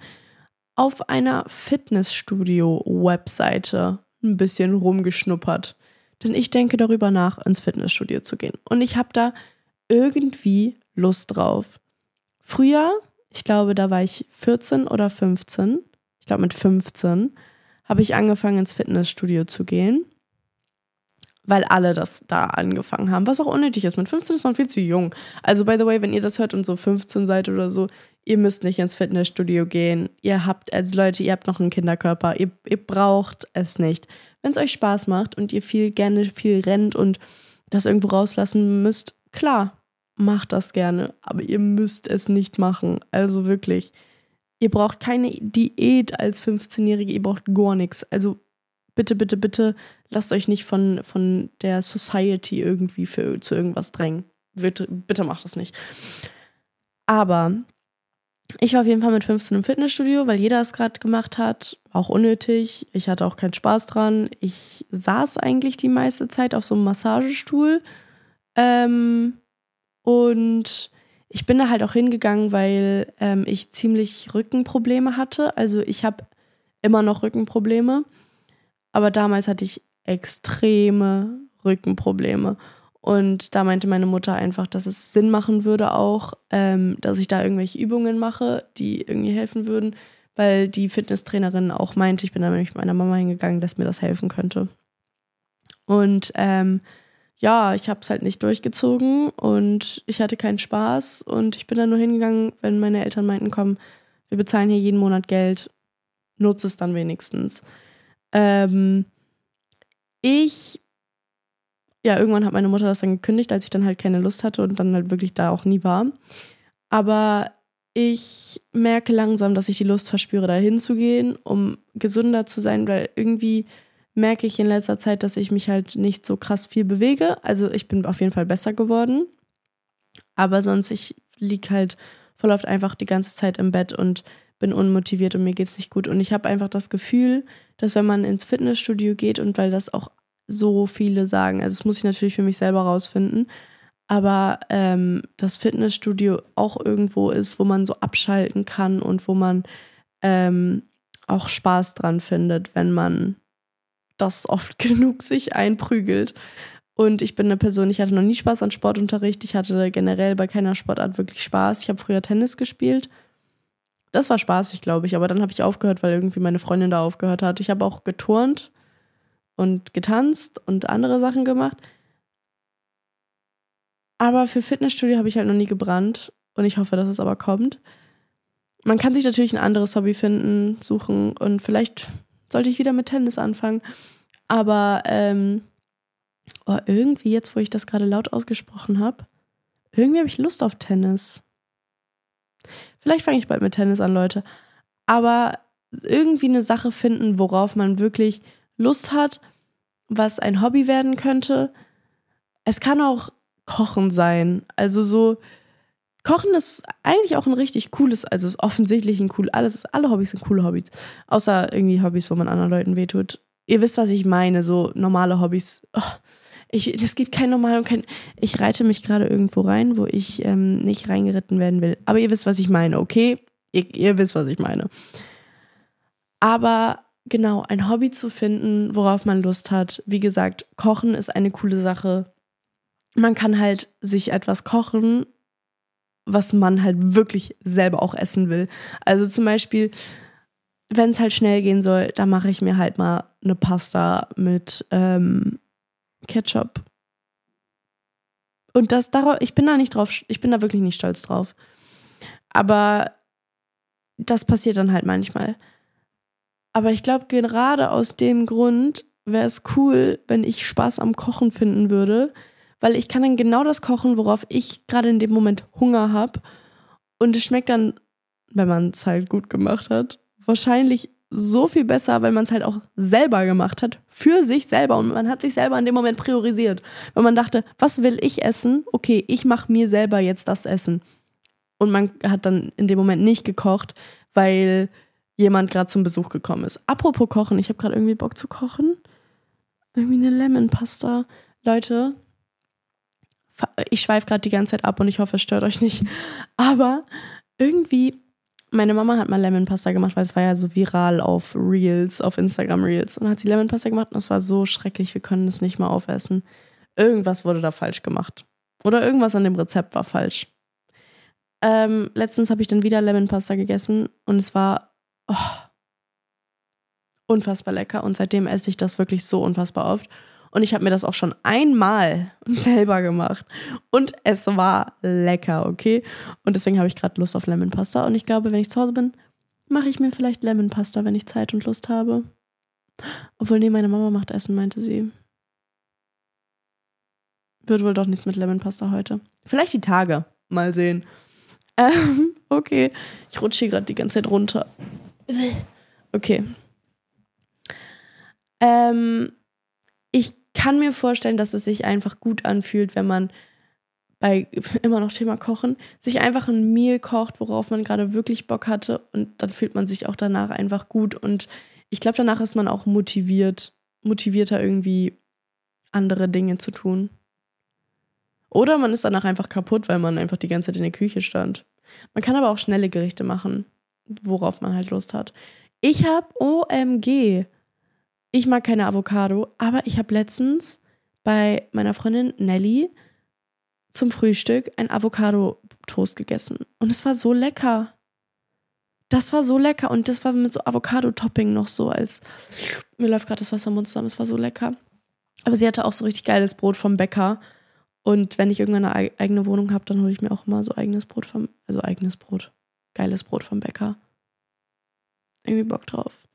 auf einer Fitnessstudio-Webseite ein bisschen rumgeschnuppert. Denn ich denke darüber nach, ins Fitnessstudio zu gehen. Und ich habe da irgendwie Lust drauf. Früher, ich glaube, da war ich 14 oder 15, ich glaube mit 15, habe ich angefangen ins Fitnessstudio zu gehen weil alle das da angefangen haben, was auch unnötig ist. Mit 15 ist man viel zu jung. Also, by the way, wenn ihr das hört und so 15 seid oder so, ihr müsst nicht ins Fitnessstudio gehen. Ihr habt, also Leute, ihr habt noch einen Kinderkörper. Ihr, ihr braucht es nicht. Wenn es euch Spaß macht und ihr viel gerne viel rennt und das irgendwo rauslassen müsst, klar, macht das gerne. Aber ihr müsst es nicht machen. Also wirklich. Ihr braucht keine Diät als 15-Jährige, ihr braucht gar nichts. Also bitte, bitte, bitte lasst euch nicht von, von der Society irgendwie für, zu irgendwas drängen. Bitte, bitte macht das nicht. Aber ich war auf jeden Fall mit 15 im Fitnessstudio, weil jeder es gerade gemacht hat. Auch unnötig. Ich hatte auch keinen Spaß dran. Ich saß eigentlich die meiste Zeit auf so einem Massagestuhl. Ähm, und ich bin da halt auch hingegangen, weil ähm, ich ziemlich Rückenprobleme hatte. Also ich habe immer noch Rückenprobleme. Aber damals hatte ich extreme Rückenprobleme. Und da meinte meine Mutter einfach, dass es Sinn machen würde auch, ähm, dass ich da irgendwelche Übungen mache, die irgendwie helfen würden, weil die Fitnesstrainerin auch meinte, ich bin da nämlich mit meiner Mama hingegangen, dass mir das helfen könnte. Und ähm, ja, ich habe es halt nicht durchgezogen und ich hatte keinen Spaß und ich bin dann nur hingegangen, wenn meine Eltern meinten, komm, wir bezahlen hier jeden Monat Geld, nutze es dann wenigstens. Ähm, ich, ja, irgendwann hat meine Mutter das dann gekündigt, als ich dann halt keine Lust hatte und dann halt wirklich da auch nie war. Aber ich merke langsam, dass ich die Lust verspüre, da hinzugehen, um gesünder zu sein, weil irgendwie merke ich in letzter Zeit, dass ich mich halt nicht so krass viel bewege. Also ich bin auf jeden Fall besser geworden. Aber sonst, ich liege halt voll oft einfach die ganze Zeit im Bett und bin unmotiviert und mir geht es nicht gut. Und ich habe einfach das Gefühl, dass wenn man ins Fitnessstudio geht und weil das auch so viele sagen, also das muss ich natürlich für mich selber rausfinden, aber ähm, das Fitnessstudio auch irgendwo ist, wo man so abschalten kann und wo man ähm, auch Spaß dran findet, wenn man das oft genug sich einprügelt. Und ich bin eine Person, ich hatte noch nie Spaß an Sportunterricht. Ich hatte generell bei keiner Sportart wirklich Spaß. Ich habe früher Tennis gespielt. Das war spaßig, glaube ich. Aber dann habe ich aufgehört, weil irgendwie meine Freundin da aufgehört hat. Ich habe auch geturnt und getanzt und andere Sachen gemacht. Aber für Fitnessstudio habe ich halt noch nie gebrannt. Und ich hoffe, dass es aber kommt. Man kann sich natürlich ein anderes Hobby finden, suchen. Und vielleicht sollte ich wieder mit Tennis anfangen. Aber ähm, oh, irgendwie, jetzt wo ich das gerade laut ausgesprochen habe, irgendwie habe ich Lust auf Tennis. Vielleicht fange ich bald mit Tennis an, Leute. Aber irgendwie eine Sache finden, worauf man wirklich Lust hat, was ein Hobby werden könnte. Es kann auch Kochen sein. Also so, Kochen ist eigentlich auch ein richtig cooles, also ist offensichtlich ein cool, alles, alle Hobbys sind coole Hobbys. Außer irgendwie Hobbys, wo man anderen Leuten wehtut. Ihr wisst, was ich meine, so normale Hobbys. Oh, ich, es gibt kein normal und kein. Ich reite mich gerade irgendwo rein, wo ich ähm, nicht reingeritten werden will. Aber ihr wisst, was ich meine, okay? Ihr, ihr wisst, was ich meine. Aber genau, ein Hobby zu finden, worauf man Lust hat. Wie gesagt, Kochen ist eine coole Sache. Man kann halt sich etwas kochen, was man halt wirklich selber auch essen will. Also zum Beispiel, wenn es halt schnell gehen soll, dann mache ich mir halt mal eine Pasta mit ähm, Ketchup. Und das darauf, ich bin da nicht drauf, ich bin da wirklich nicht stolz drauf. Aber das passiert dann halt manchmal. Aber ich glaube, gerade aus dem Grund wäre es cool, wenn ich Spaß am Kochen finden würde, weil ich kann dann genau das kochen, worauf ich gerade in dem Moment Hunger habe. Und es schmeckt dann, wenn man es halt gut gemacht hat, wahrscheinlich so viel besser, weil man es halt auch selber gemacht hat, für sich selber. Und man hat sich selber in dem Moment priorisiert. Weil man dachte, was will ich essen? Okay, ich mache mir selber jetzt das Essen. Und man hat dann in dem Moment nicht gekocht, weil jemand gerade zum Besuch gekommen ist. Apropos Kochen, ich habe gerade irgendwie Bock zu kochen. Irgendwie eine Lemon Pasta. Leute, ich schweife gerade die ganze Zeit ab und ich hoffe, es stört euch nicht. Aber irgendwie, meine Mama hat mal Lemon Pasta gemacht, weil es war ja so viral auf Reels, auf Instagram Reels. Und hat sie Lemon Pasta gemacht und es war so schrecklich, wir können es nicht mal aufessen. Irgendwas wurde da falsch gemacht. Oder irgendwas an dem Rezept war falsch. Ähm, letztens habe ich dann wieder Lemon Pasta gegessen und es war oh, unfassbar lecker. Und seitdem esse ich das wirklich so unfassbar oft. Und ich habe mir das auch schon einmal selber gemacht. Und es war lecker, okay? Und deswegen habe ich gerade Lust auf Lemon Pasta. Und ich glaube, wenn ich zu Hause bin, mache ich mir vielleicht Lemon Pasta, wenn ich Zeit und Lust habe. Obwohl, nee, meine Mama macht Essen, meinte sie. Wird wohl doch nichts mit Lemon Pasta heute. Vielleicht die Tage. Mal sehen. Ähm, okay. Ich rutsche hier gerade die ganze Zeit runter. Okay. Ähm, ich kann mir vorstellen, dass es sich einfach gut anfühlt, wenn man bei immer noch Thema Kochen, sich einfach ein Meal kocht, worauf man gerade wirklich Bock hatte und dann fühlt man sich auch danach einfach gut und ich glaube, danach ist man auch motiviert, motivierter irgendwie andere Dinge zu tun. Oder man ist danach einfach kaputt, weil man einfach die ganze Zeit in der Küche stand. Man kann aber auch schnelle Gerichte machen, worauf man halt Lust hat. Ich habe OMG ich mag keine Avocado, aber ich habe letztens bei meiner Freundin Nelly zum Frühstück ein Avocado-Toast gegessen. Und es war so lecker. Das war so lecker. Und das war mit so Avocado-Topping noch so, als mir läuft gerade das Wasser im Mund zusammen. Es war so lecker. Aber sie hatte auch so richtig geiles Brot vom Bäcker. Und wenn ich irgendwann eine eigene Wohnung habe, dann hole ich mir auch immer so eigenes Brot vom, also eigenes Brot, geiles Brot vom Bäcker. Irgendwie Bock drauf.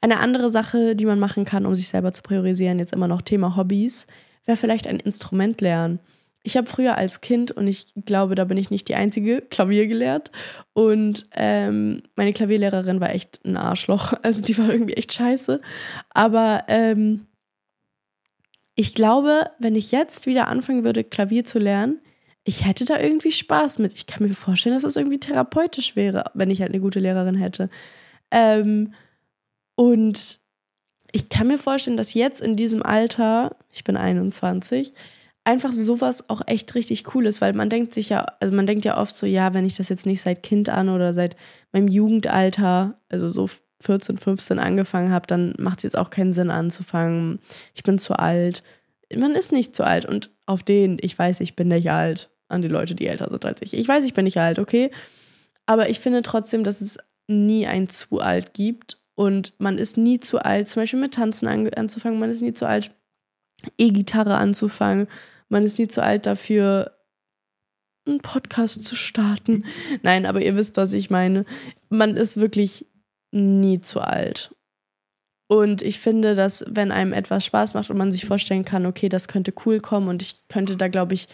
Eine andere Sache, die man machen kann, um sich selber zu priorisieren, jetzt immer noch Thema Hobbys, wäre vielleicht ein Instrument lernen. Ich habe früher als Kind, und ich glaube, da bin ich nicht die Einzige, Klavier gelehrt. Und ähm, meine Klavierlehrerin war echt ein Arschloch. Also die war irgendwie echt scheiße. Aber ähm, ich glaube, wenn ich jetzt wieder anfangen würde, Klavier zu lernen, ich hätte da irgendwie Spaß mit. Ich kann mir vorstellen, dass es das irgendwie therapeutisch wäre, wenn ich halt eine gute Lehrerin hätte. Ähm, und ich kann mir vorstellen, dass jetzt in diesem Alter, ich bin 21, einfach sowas auch echt richtig cool ist, weil man denkt sich ja, also man denkt ja oft so, ja, wenn ich das jetzt nicht seit Kind an oder seit meinem Jugendalter, also so 14, 15 angefangen habe, dann macht es jetzt auch keinen Sinn anzufangen. Ich bin zu alt. Man ist nicht zu alt und auf den, ich weiß, ich bin nicht alt, an die Leute, die älter sind als ich. Ich weiß, ich bin nicht alt, okay? Aber ich finde trotzdem, dass es nie ein zu alt gibt und man ist nie zu alt, zum Beispiel mit Tanzen an, anzufangen, man ist nie zu alt, E-Gitarre anzufangen, man ist nie zu alt dafür, einen Podcast zu starten. Nein, aber ihr wisst, was ich meine. Man ist wirklich nie zu alt. Und ich finde, dass wenn einem etwas Spaß macht und man sich vorstellen kann, okay, das könnte cool kommen und ich könnte da, glaube ich,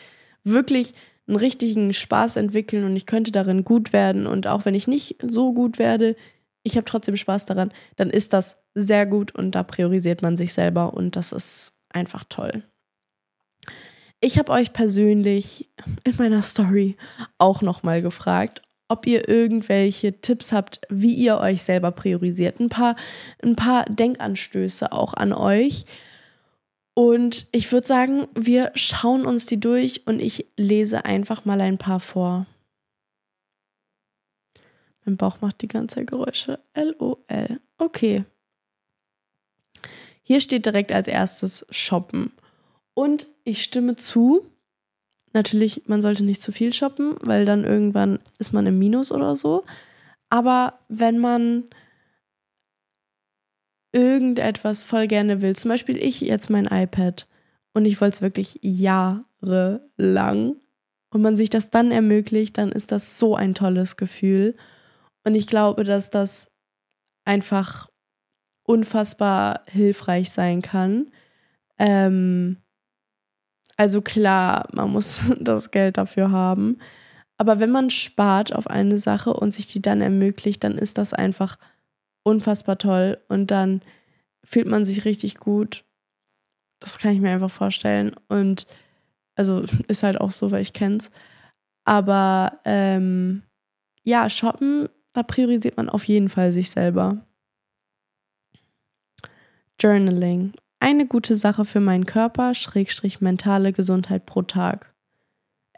wirklich einen richtigen Spaß entwickeln und ich könnte darin gut werden und auch wenn ich nicht so gut werde, ich habe trotzdem Spaß daran, dann ist das sehr gut und da priorisiert man sich selber und das ist einfach toll. Ich habe euch persönlich in meiner Story auch nochmal gefragt, ob ihr irgendwelche Tipps habt, wie ihr euch selber priorisiert. Ein paar, ein paar Denkanstöße auch an euch. Und ich würde sagen, wir schauen uns die durch und ich lese einfach mal ein paar vor. Mein Bauch macht die ganze Zeit Geräusche. LOL. Okay. Hier steht direkt als erstes Shoppen. Und ich stimme zu. Natürlich, man sollte nicht zu viel shoppen, weil dann irgendwann ist man im Minus oder so. Aber wenn man irgendetwas voll gerne will, zum Beispiel ich jetzt mein iPad und ich wollte es wirklich jahrelang und man sich das dann ermöglicht, dann ist das so ein tolles Gefühl. Und ich glaube, dass das einfach unfassbar hilfreich sein kann. Ähm, also klar, man muss das Geld dafür haben. Aber wenn man spart auf eine Sache und sich die dann ermöglicht, dann ist das einfach unfassbar toll. Und dann fühlt man sich richtig gut. Das kann ich mir einfach vorstellen. Und also ist halt auch so, weil ich kenn's. Aber ähm, ja, shoppen, da priorisiert man auf jeden Fall sich selber. Journaling eine gute Sache für meinen Körper, Schrägstrich mentale Gesundheit pro Tag.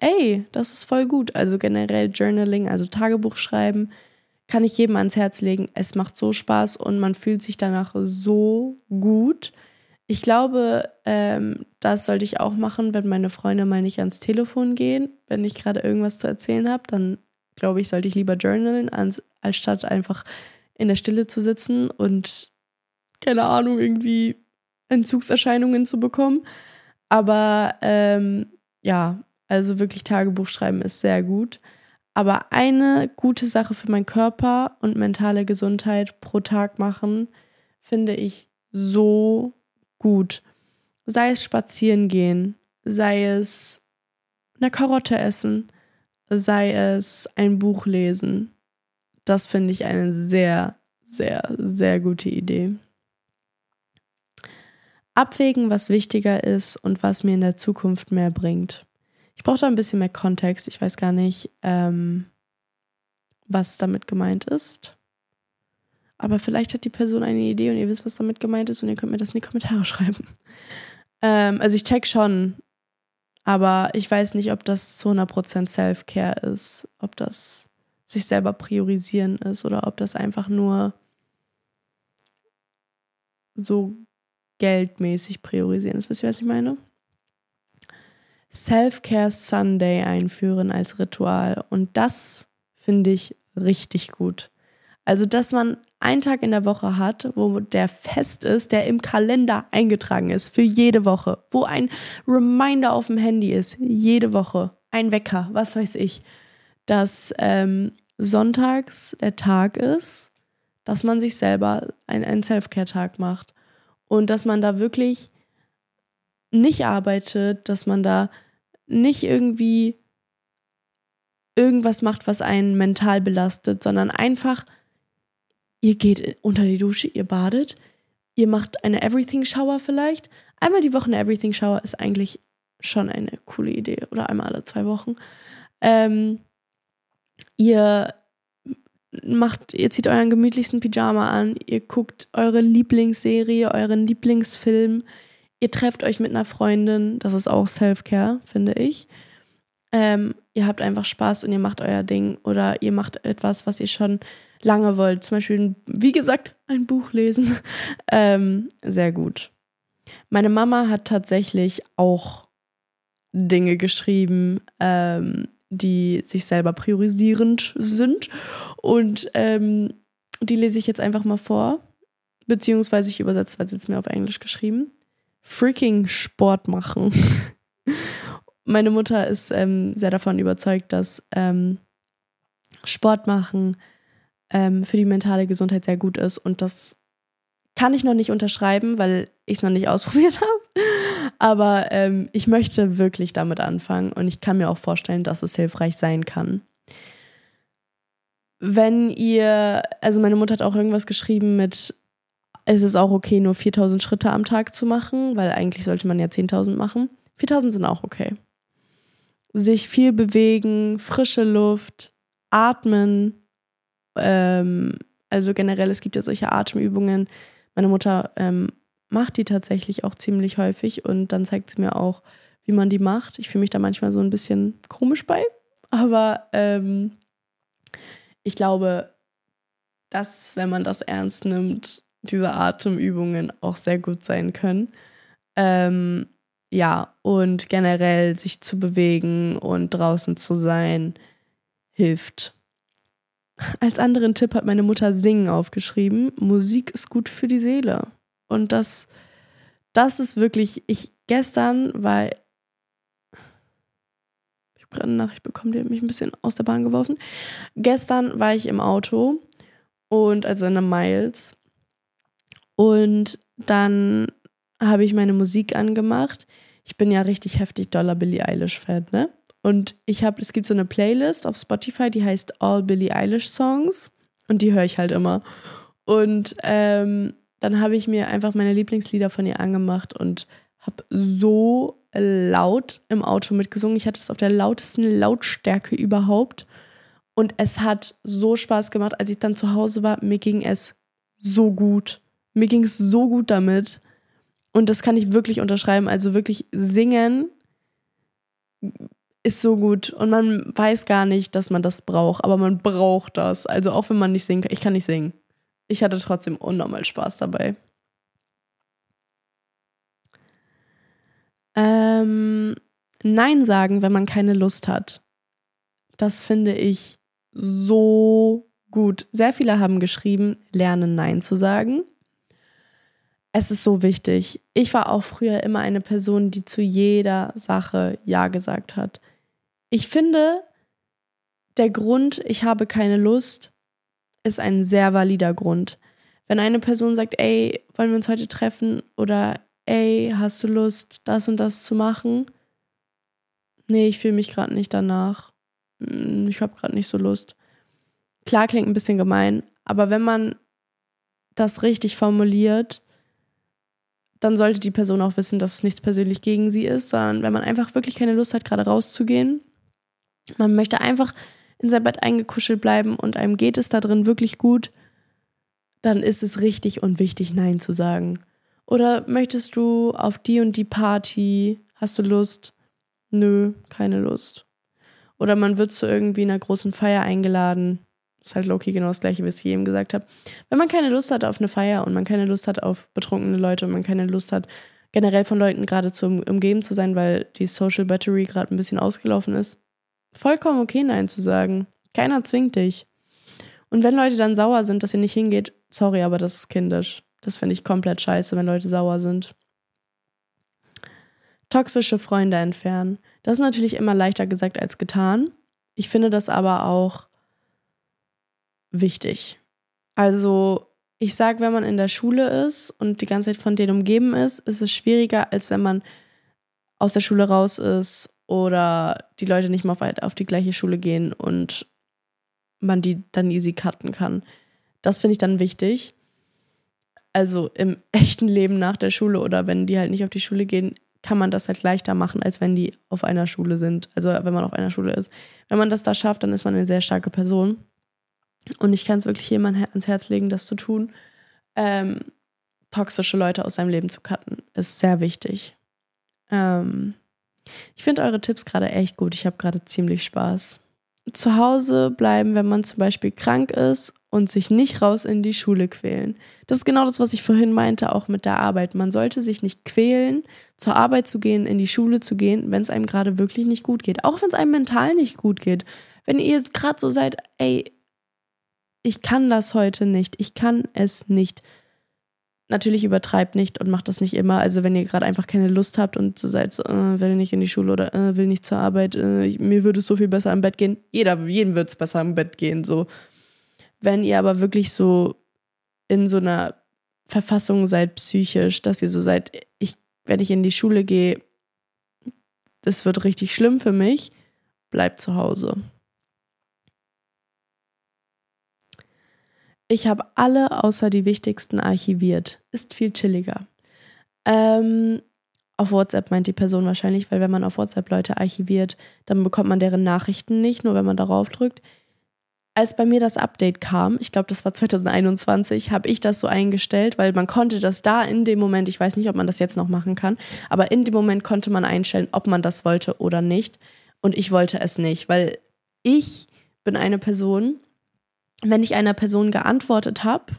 Ey, das ist voll gut. Also generell Journaling, also Tagebuch schreiben, kann ich jedem ans Herz legen. Es macht so Spaß und man fühlt sich danach so gut. Ich glaube, ähm, das sollte ich auch machen, wenn meine Freunde mal nicht ans Telefon gehen. Wenn ich gerade irgendwas zu erzählen habe, dann glaube ich, sollte ich lieber journalen, als, als statt einfach in der Stille zu sitzen und keine Ahnung, irgendwie Entzugserscheinungen zu bekommen. Aber ähm, ja, also wirklich Tagebuch schreiben ist sehr gut. Aber eine gute Sache für meinen Körper und mentale Gesundheit pro Tag machen, finde ich so gut. Sei es spazieren gehen, sei es eine Karotte essen, sei es ein Buch lesen. Das finde ich eine sehr, sehr, sehr gute Idee abwägen, was wichtiger ist und was mir in der Zukunft mehr bringt. Ich brauche da ein bisschen mehr Kontext. Ich weiß gar nicht, ähm, was damit gemeint ist. Aber vielleicht hat die Person eine Idee und ihr wisst, was damit gemeint ist und ihr könnt mir das in die Kommentare schreiben. Ähm, also ich check schon, aber ich weiß nicht, ob das zu 100% Self-Care ist, ob das sich selber priorisieren ist oder ob das einfach nur so geldmäßig priorisieren. Das wisst ihr, was ich meine? Self-Care Sunday einführen als Ritual. Und das finde ich richtig gut. Also, dass man einen Tag in der Woche hat, wo der fest ist, der im Kalender eingetragen ist für jede Woche, wo ein Reminder auf dem Handy ist, jede Woche, ein Wecker, was weiß ich, dass ähm, sonntags der Tag ist, dass man sich selber einen Self-Care-Tag macht und dass man da wirklich nicht arbeitet, dass man da nicht irgendwie irgendwas macht, was einen mental belastet, sondern einfach, ihr geht unter die Dusche, ihr badet, ihr macht eine Everything Shower vielleicht. Einmal die Woche eine Everything Shower ist eigentlich schon eine coole Idee oder einmal alle zwei Wochen. Ähm, ihr macht, ihr zieht euren gemütlichsten Pyjama an, ihr guckt eure Lieblingsserie, euren Lieblingsfilm, ihr trefft euch mit einer Freundin, das ist auch Self-Care, finde ich. Ähm, ihr habt einfach Spaß und ihr macht euer Ding oder ihr macht etwas, was ihr schon lange wollt. Zum Beispiel, wie gesagt, ein Buch lesen. ähm, sehr gut. Meine Mama hat tatsächlich auch Dinge geschrieben, ähm, die sich selber priorisierend sind. Und ähm, die lese ich jetzt einfach mal vor. Beziehungsweise ich übersetze, weil sie es mir auf Englisch geschrieben. Freaking Sport machen. Meine Mutter ist ähm, sehr davon überzeugt, dass ähm, Sport machen ähm, für die mentale Gesundheit sehr gut ist. Und das kann ich noch nicht unterschreiben, weil ich es noch nicht ausprobiert habe. Aber ähm, ich möchte wirklich damit anfangen und ich kann mir auch vorstellen, dass es hilfreich sein kann. Wenn ihr, also meine Mutter hat auch irgendwas geschrieben mit, es ist auch okay, nur 4000 Schritte am Tag zu machen, weil eigentlich sollte man ja 10.000 machen. 4000 sind auch okay. Sich viel bewegen, frische Luft, atmen. Ähm, also generell, es gibt ja solche Atemübungen. Meine Mutter ähm, macht die tatsächlich auch ziemlich häufig und dann zeigt sie mir auch, wie man die macht. Ich fühle mich da manchmal so ein bisschen komisch bei, aber ähm, ich glaube, dass, wenn man das ernst nimmt, diese Atemübungen auch sehr gut sein können. Ähm, ja, und generell sich zu bewegen und draußen zu sein, hilft. Als anderen Tipp hat meine Mutter Singen aufgeschrieben. Musik ist gut für die Seele. Und das, das ist wirklich, ich gestern war, ich habe gerade eine Nachricht bekommen, die hat mich ein bisschen aus der Bahn geworfen. Gestern war ich im Auto und also in einem Miles und dann habe ich meine Musik angemacht. Ich bin ja richtig heftig doller Billie Eilish Fan, ne? Und ich habe, es gibt so eine Playlist auf Spotify, die heißt All Billie Eilish Songs und die höre ich halt immer. Und ähm, dann habe ich mir einfach meine Lieblingslieder von ihr angemacht und habe so laut im Auto mitgesungen. Ich hatte es auf der lautesten Lautstärke überhaupt. Und es hat so Spaß gemacht, als ich dann zu Hause war. Mir ging es so gut. Mir ging es so gut damit. Und das kann ich wirklich unterschreiben. Also wirklich singen ist so gut. Und man weiß gar nicht, dass man das braucht. Aber man braucht das. Also auch wenn man nicht singen kann. Ich kann nicht singen ich hatte trotzdem unnormal Spaß dabei. Ähm, Nein sagen, wenn man keine Lust hat. Das finde ich so gut. Sehr viele haben geschrieben, lernen Nein zu sagen. Es ist so wichtig. Ich war auch früher immer eine Person, die zu jeder Sache Ja gesagt hat. Ich finde, der Grund, ich habe keine Lust, ist ein sehr valider Grund. Wenn eine Person sagt, ey, wollen wir uns heute treffen oder ey, hast du Lust, das und das zu machen? Nee, ich fühle mich gerade nicht danach. Hm, ich habe gerade nicht so Lust. Klar klingt ein bisschen gemein, aber wenn man das richtig formuliert, dann sollte die Person auch wissen, dass es nichts persönlich gegen sie ist, sondern wenn man einfach wirklich keine Lust hat, gerade rauszugehen, man möchte einfach in sein Bett eingekuschelt bleiben und einem geht es da drin wirklich gut, dann ist es richtig und wichtig, Nein zu sagen. Oder möchtest du auf die und die Party? Hast du Lust? Nö, keine Lust. Oder man wird zu irgendwie einer großen Feier eingeladen. Das ist halt Loki genau das gleiche, was ich eben gesagt habe. Wenn man keine Lust hat auf eine Feier und man keine Lust hat auf betrunkene Leute und man keine Lust hat, generell von Leuten gerade zu umgeben zu sein, weil die Social Battery gerade ein bisschen ausgelaufen ist, vollkommen okay, Nein zu sagen. Keiner zwingt dich. Und wenn Leute dann sauer sind, dass ihr nicht hingeht, Sorry, aber das ist kindisch. Das finde ich komplett scheiße, wenn Leute sauer sind. Toxische Freunde entfernen. Das ist natürlich immer leichter gesagt als getan. Ich finde das aber auch wichtig. Also, ich sage, wenn man in der Schule ist und die ganze Zeit von denen umgeben ist, ist es schwieriger, als wenn man aus der Schule raus ist oder die Leute nicht mal auf die gleiche Schule gehen und man die dann easy cutten kann. Das finde ich dann wichtig. Also im echten Leben nach der Schule oder wenn die halt nicht auf die Schule gehen, kann man das halt leichter machen, als wenn die auf einer Schule sind. Also wenn man auf einer Schule ist. Wenn man das da schafft, dann ist man eine sehr starke Person. Und ich kann es wirklich jemandem ans Herz legen, das zu tun. Ähm, toxische Leute aus seinem Leben zu cutten, ist sehr wichtig. Ähm, ich finde eure Tipps gerade echt gut. Ich habe gerade ziemlich Spaß. Zu Hause bleiben, wenn man zum Beispiel krank ist und sich nicht raus in die Schule quälen. Das ist genau das, was ich vorhin meinte, auch mit der Arbeit. Man sollte sich nicht quälen, zur Arbeit zu gehen, in die Schule zu gehen, wenn es einem gerade wirklich nicht gut geht. Auch wenn es einem mental nicht gut geht. Wenn ihr jetzt gerade so seid, ey, ich kann das heute nicht, ich kann es nicht natürlich übertreibt nicht und macht das nicht immer. Also wenn ihr gerade einfach keine Lust habt und so seid, so, äh, will nicht in die Schule oder äh, will nicht zur Arbeit, äh, mir würde es so viel besser im Bett gehen. Jeder, jedem wird es besser im Bett gehen. So. Wenn ihr aber wirklich so in so einer Verfassung seid psychisch, dass ihr so seid, ich, wenn ich in die Schule gehe, das wird richtig schlimm für mich, bleibt zu Hause. Ich habe alle außer die wichtigsten archiviert. Ist viel chilliger. Ähm, auf WhatsApp meint die Person wahrscheinlich, weil wenn man auf WhatsApp Leute archiviert, dann bekommt man deren Nachrichten nicht, nur wenn man darauf drückt. Als bei mir das Update kam, ich glaube, das war 2021, habe ich das so eingestellt, weil man konnte das da in dem Moment, ich weiß nicht, ob man das jetzt noch machen kann, aber in dem Moment konnte man einstellen, ob man das wollte oder nicht. Und ich wollte es nicht, weil ich bin eine Person, wenn ich einer Person geantwortet habe,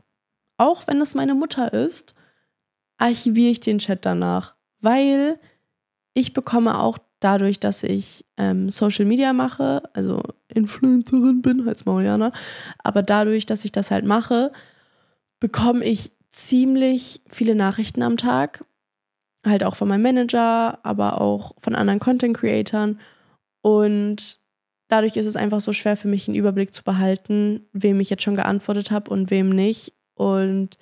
auch wenn es meine Mutter ist, archiviere ich den Chat danach, weil ich bekomme auch dadurch, dass ich ähm, Social Media mache, also Influencerin bin, als Mariana, aber dadurch, dass ich das halt mache, bekomme ich ziemlich viele Nachrichten am Tag, halt auch von meinem Manager, aber auch von anderen Content Creatern. Und dadurch ist es einfach so schwer für mich, einen Überblick zu behalten, wem ich jetzt schon geantwortet habe und wem nicht. Und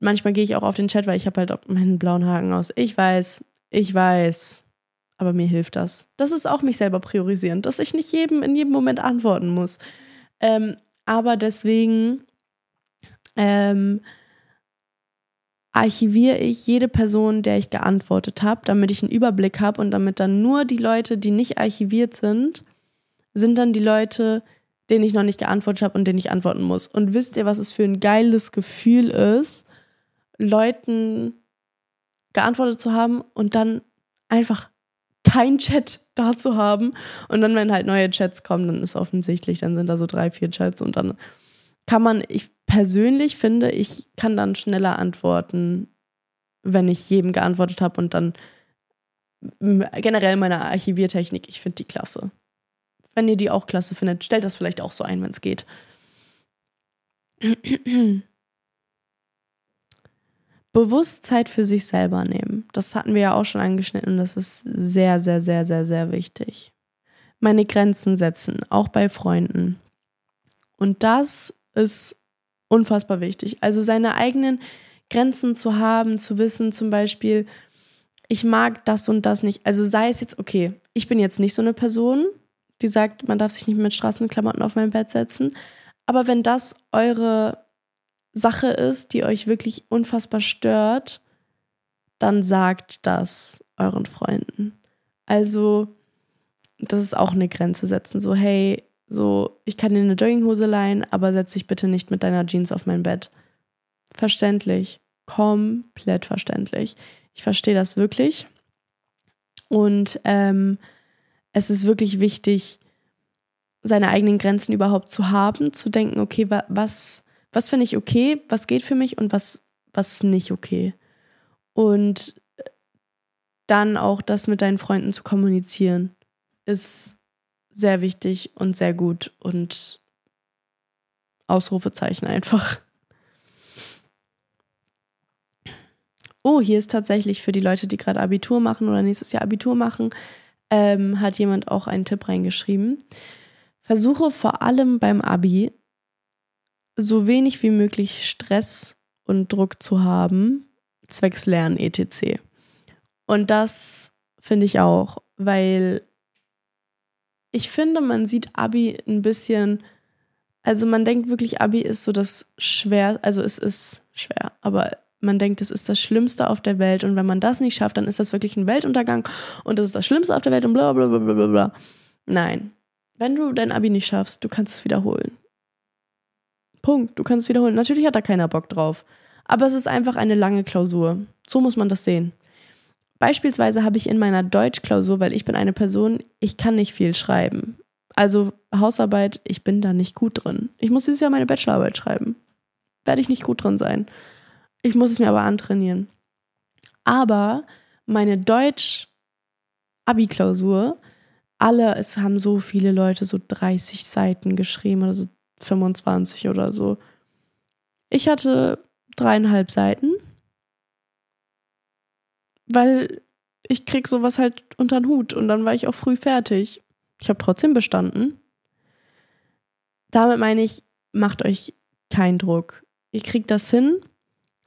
manchmal gehe ich auch auf den Chat, weil ich habe halt meinen blauen Haken aus. Ich weiß, ich weiß, aber mir hilft das. Das ist auch mich selber priorisieren, dass ich nicht jedem in jedem Moment antworten muss. Ähm, aber deswegen ähm, archiviere ich jede Person, der ich geantwortet habe, damit ich einen Überblick habe und damit dann nur die Leute, die nicht archiviert sind, sind dann die Leute, denen ich noch nicht geantwortet habe und denen ich antworten muss. Und wisst ihr, was es für ein geiles Gefühl ist, Leuten geantwortet zu haben und dann einfach kein Chat da zu haben. Und dann, wenn halt neue Chats kommen, dann ist offensichtlich, dann sind da so drei, vier Chats und dann kann man, ich persönlich finde, ich kann dann schneller antworten, wenn ich jedem geantwortet habe und dann generell meine Archiviertechnik, ich finde die klasse. Wenn ihr die auch klasse findet, stellt das vielleicht auch so ein, wenn es geht. Bewusstsein für sich selber nehmen. Das hatten wir ja auch schon angeschnitten und das ist sehr, sehr, sehr, sehr, sehr wichtig. Meine Grenzen setzen, auch bei Freunden. Und das ist unfassbar wichtig. Also seine eigenen Grenzen zu haben, zu wissen, zum Beispiel, ich mag das und das nicht. Also sei es jetzt, okay, ich bin jetzt nicht so eine Person, die sagt, man darf sich nicht mit Straßenklamotten auf mein Bett setzen. Aber wenn das eure Sache ist, die euch wirklich unfassbar stört, dann sagt das euren Freunden. Also, das ist auch eine Grenze setzen. So, hey, so, ich kann dir eine Jogginghose leihen, aber setz dich bitte nicht mit deiner Jeans auf mein Bett. Verständlich. Komplett verständlich. Ich verstehe das wirklich. Und ähm, es ist wirklich wichtig, seine eigenen Grenzen überhaupt zu haben, zu denken, okay, was, was finde ich okay, was geht für mich und was, was ist nicht okay. Und dann auch das mit deinen Freunden zu kommunizieren, ist sehr wichtig und sehr gut und Ausrufezeichen einfach. oh, hier ist tatsächlich für die Leute, die gerade Abitur machen oder nächstes Jahr Abitur machen, ähm, hat jemand auch einen Tipp reingeschrieben. Versuche vor allem beim Abi so wenig wie möglich Stress und Druck zu haben, zwecks Lernen etc. Und das finde ich auch, weil ich finde, man sieht Abi ein bisschen, also man denkt wirklich, Abi ist so das schwer, also es ist schwer, aber man denkt, es ist das Schlimmste auf der Welt und wenn man das nicht schafft, dann ist das wirklich ein Weltuntergang und das ist das Schlimmste auf der Welt und bla bla bla bla bla. Nein. Wenn du dein Abi nicht schaffst, du kannst es wiederholen. Punkt. Du kannst es wiederholen. Natürlich hat da keiner Bock drauf. Aber es ist einfach eine lange Klausur. So muss man das sehen. Beispielsweise habe ich in meiner Deutschklausur, weil ich bin eine Person, ich kann nicht viel schreiben. Also Hausarbeit, ich bin da nicht gut drin. Ich muss dieses Jahr meine Bachelorarbeit schreiben. Werde ich nicht gut drin sein. Ich muss es mir aber antrainieren. Aber meine Deutsch-Abi-Klausur, alle, es haben so viele Leute so 30 Seiten geschrieben oder so 25 oder so. Ich hatte dreieinhalb Seiten, weil ich krieg sowas halt unter den Hut und dann war ich auch früh fertig. Ich habe trotzdem bestanden. Damit meine ich, macht euch keinen Druck. Ihr kriegt das hin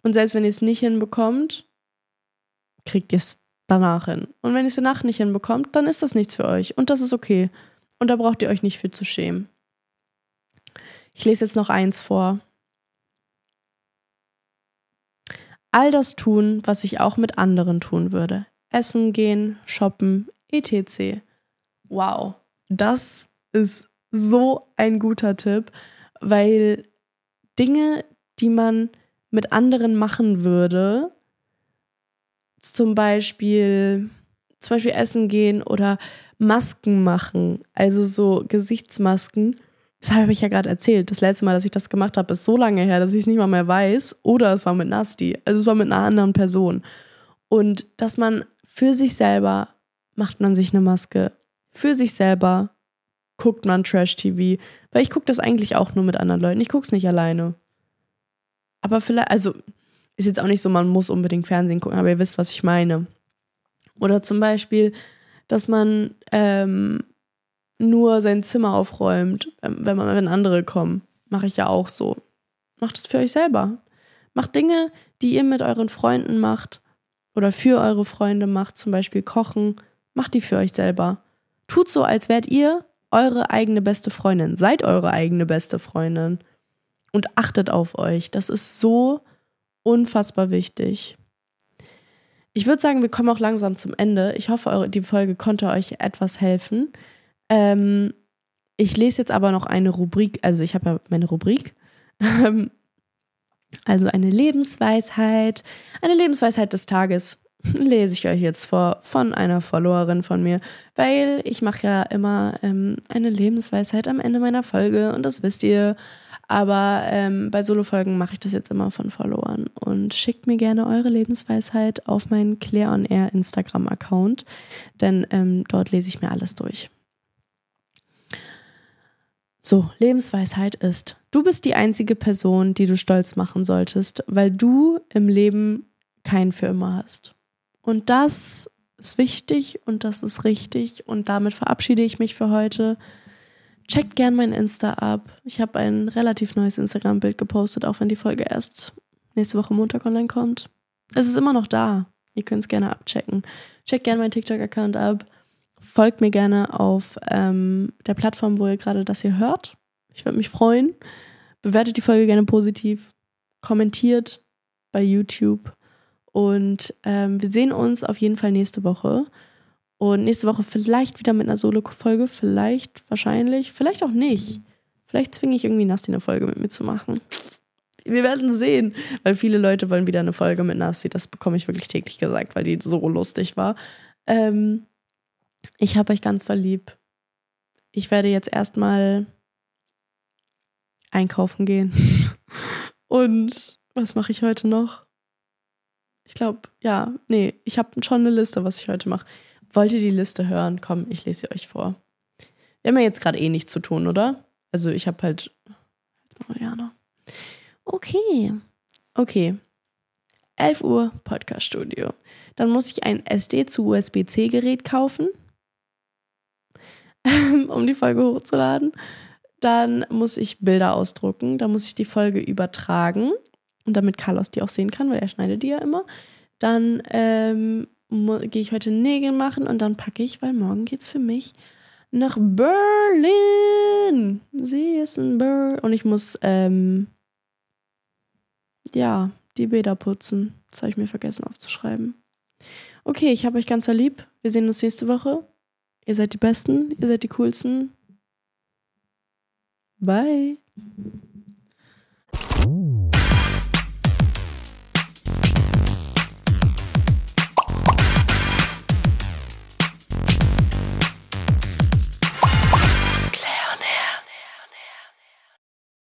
und selbst wenn ihr es nicht hinbekommt, kriegt ihr es danach hin. Und wenn ihr es danach nicht hinbekommt, dann ist das nichts für euch und das ist okay. Und da braucht ihr euch nicht für zu schämen. Ich lese jetzt noch eins vor. All das tun, was ich auch mit anderen tun würde. Essen gehen, shoppen, etc. Wow, das ist so ein guter Tipp, weil Dinge, die man mit anderen machen würde, zum Beispiel, zum Beispiel essen gehen oder Masken machen, also so Gesichtsmasken, das habe ich ja gerade erzählt. Das letzte Mal, dass ich das gemacht habe, ist so lange her, dass ich es nicht mal mehr weiß. Oder es war mit Nasty. Also es war mit einer anderen Person. Und dass man für sich selber macht man sich eine Maske. Für sich selber guckt man Trash-TV. Weil ich gucke das eigentlich auch nur mit anderen Leuten. Ich gucke es nicht alleine. Aber vielleicht, also ist jetzt auch nicht so, man muss unbedingt Fernsehen gucken, aber ihr wisst, was ich meine. Oder zum Beispiel, dass man ähm, nur sein Zimmer aufräumt, ähm, wenn, man, wenn andere kommen. Mache ich ja auch so. Macht es für euch selber. Macht Dinge, die ihr mit euren Freunden macht oder für eure Freunde macht, zum Beispiel kochen. Macht die für euch selber. Tut so, als wärt ihr eure eigene beste Freundin. Seid eure eigene beste Freundin. Und achtet auf euch. Das ist so unfassbar wichtig. Ich würde sagen, wir kommen auch langsam zum Ende. Ich hoffe, die Folge konnte euch etwas helfen. Ähm, ich lese jetzt aber noch eine Rubrik, also ich habe ja meine Rubrik. Ähm, also eine Lebensweisheit, eine Lebensweisheit des Tages lese ich euch jetzt vor von einer Followerin von mir, weil ich mache ja immer ähm, eine Lebensweisheit am Ende meiner Folge und das wisst ihr. Aber ähm, bei Solo-Folgen mache ich das jetzt immer von Followern und schickt mir gerne eure Lebensweisheit auf meinen Claire on Air Instagram-Account, denn ähm, dort lese ich mir alles durch. So, Lebensweisheit ist, du bist die einzige Person, die du stolz machen solltest, weil du im Leben kein für immer hast. Und das ist wichtig und das ist richtig und damit verabschiede ich mich für heute. Checkt gern mein Insta ab. Ich habe ein relativ neues Instagram-Bild gepostet, auch wenn die Folge erst nächste Woche Montag online kommt. Es ist immer noch da. Ihr könnt es gerne abchecken. Checkt gern meinen TikTok-Account ab. Folgt mir gerne auf ähm, der Plattform, wo ihr gerade das hier hört. Ich würde mich freuen. Bewertet die Folge gerne positiv. Kommentiert bei YouTube. Und ähm, wir sehen uns auf jeden Fall nächste Woche. Und nächste Woche vielleicht wieder mit einer Solo-Folge. Vielleicht, wahrscheinlich, vielleicht auch nicht. Vielleicht zwinge ich irgendwie Nasti eine Folge mit mir zu machen. Wir werden sehen, weil viele Leute wollen wieder eine Folge mit Nasti. Das bekomme ich wirklich täglich gesagt, weil die so lustig war. Ähm, ich habe euch ganz doll lieb. Ich werde jetzt erstmal einkaufen gehen. Und was mache ich heute noch? Ich glaube, ja, nee, ich habe schon eine Liste, was ich heute mache. Wollt ihr die Liste hören? Komm, ich lese sie euch vor. Wir haben ja jetzt gerade eh nichts zu tun, oder? Also ich habe halt. Mariana. Okay. Okay. 11 Uhr Podcast-Studio. Dann muss ich ein SD zu USB-C-Gerät kaufen, um die Folge hochzuladen. Dann muss ich Bilder ausdrucken. Dann muss ich die Folge übertragen. Und damit Carlos die auch sehen kann, weil er schneidet die ja immer. Dann ähm, gehe ich heute Nägel machen und dann packe ich, weil morgen geht's für mich nach Berlin. Sie ist in Berlin. Und ich muss, ähm, ja, die Bäder putzen. Das habe ich mir vergessen aufzuschreiben. Okay, ich habe euch ganz lieb. Wir sehen uns nächste Woche. Ihr seid die Besten, ihr seid die Coolsten. Bye.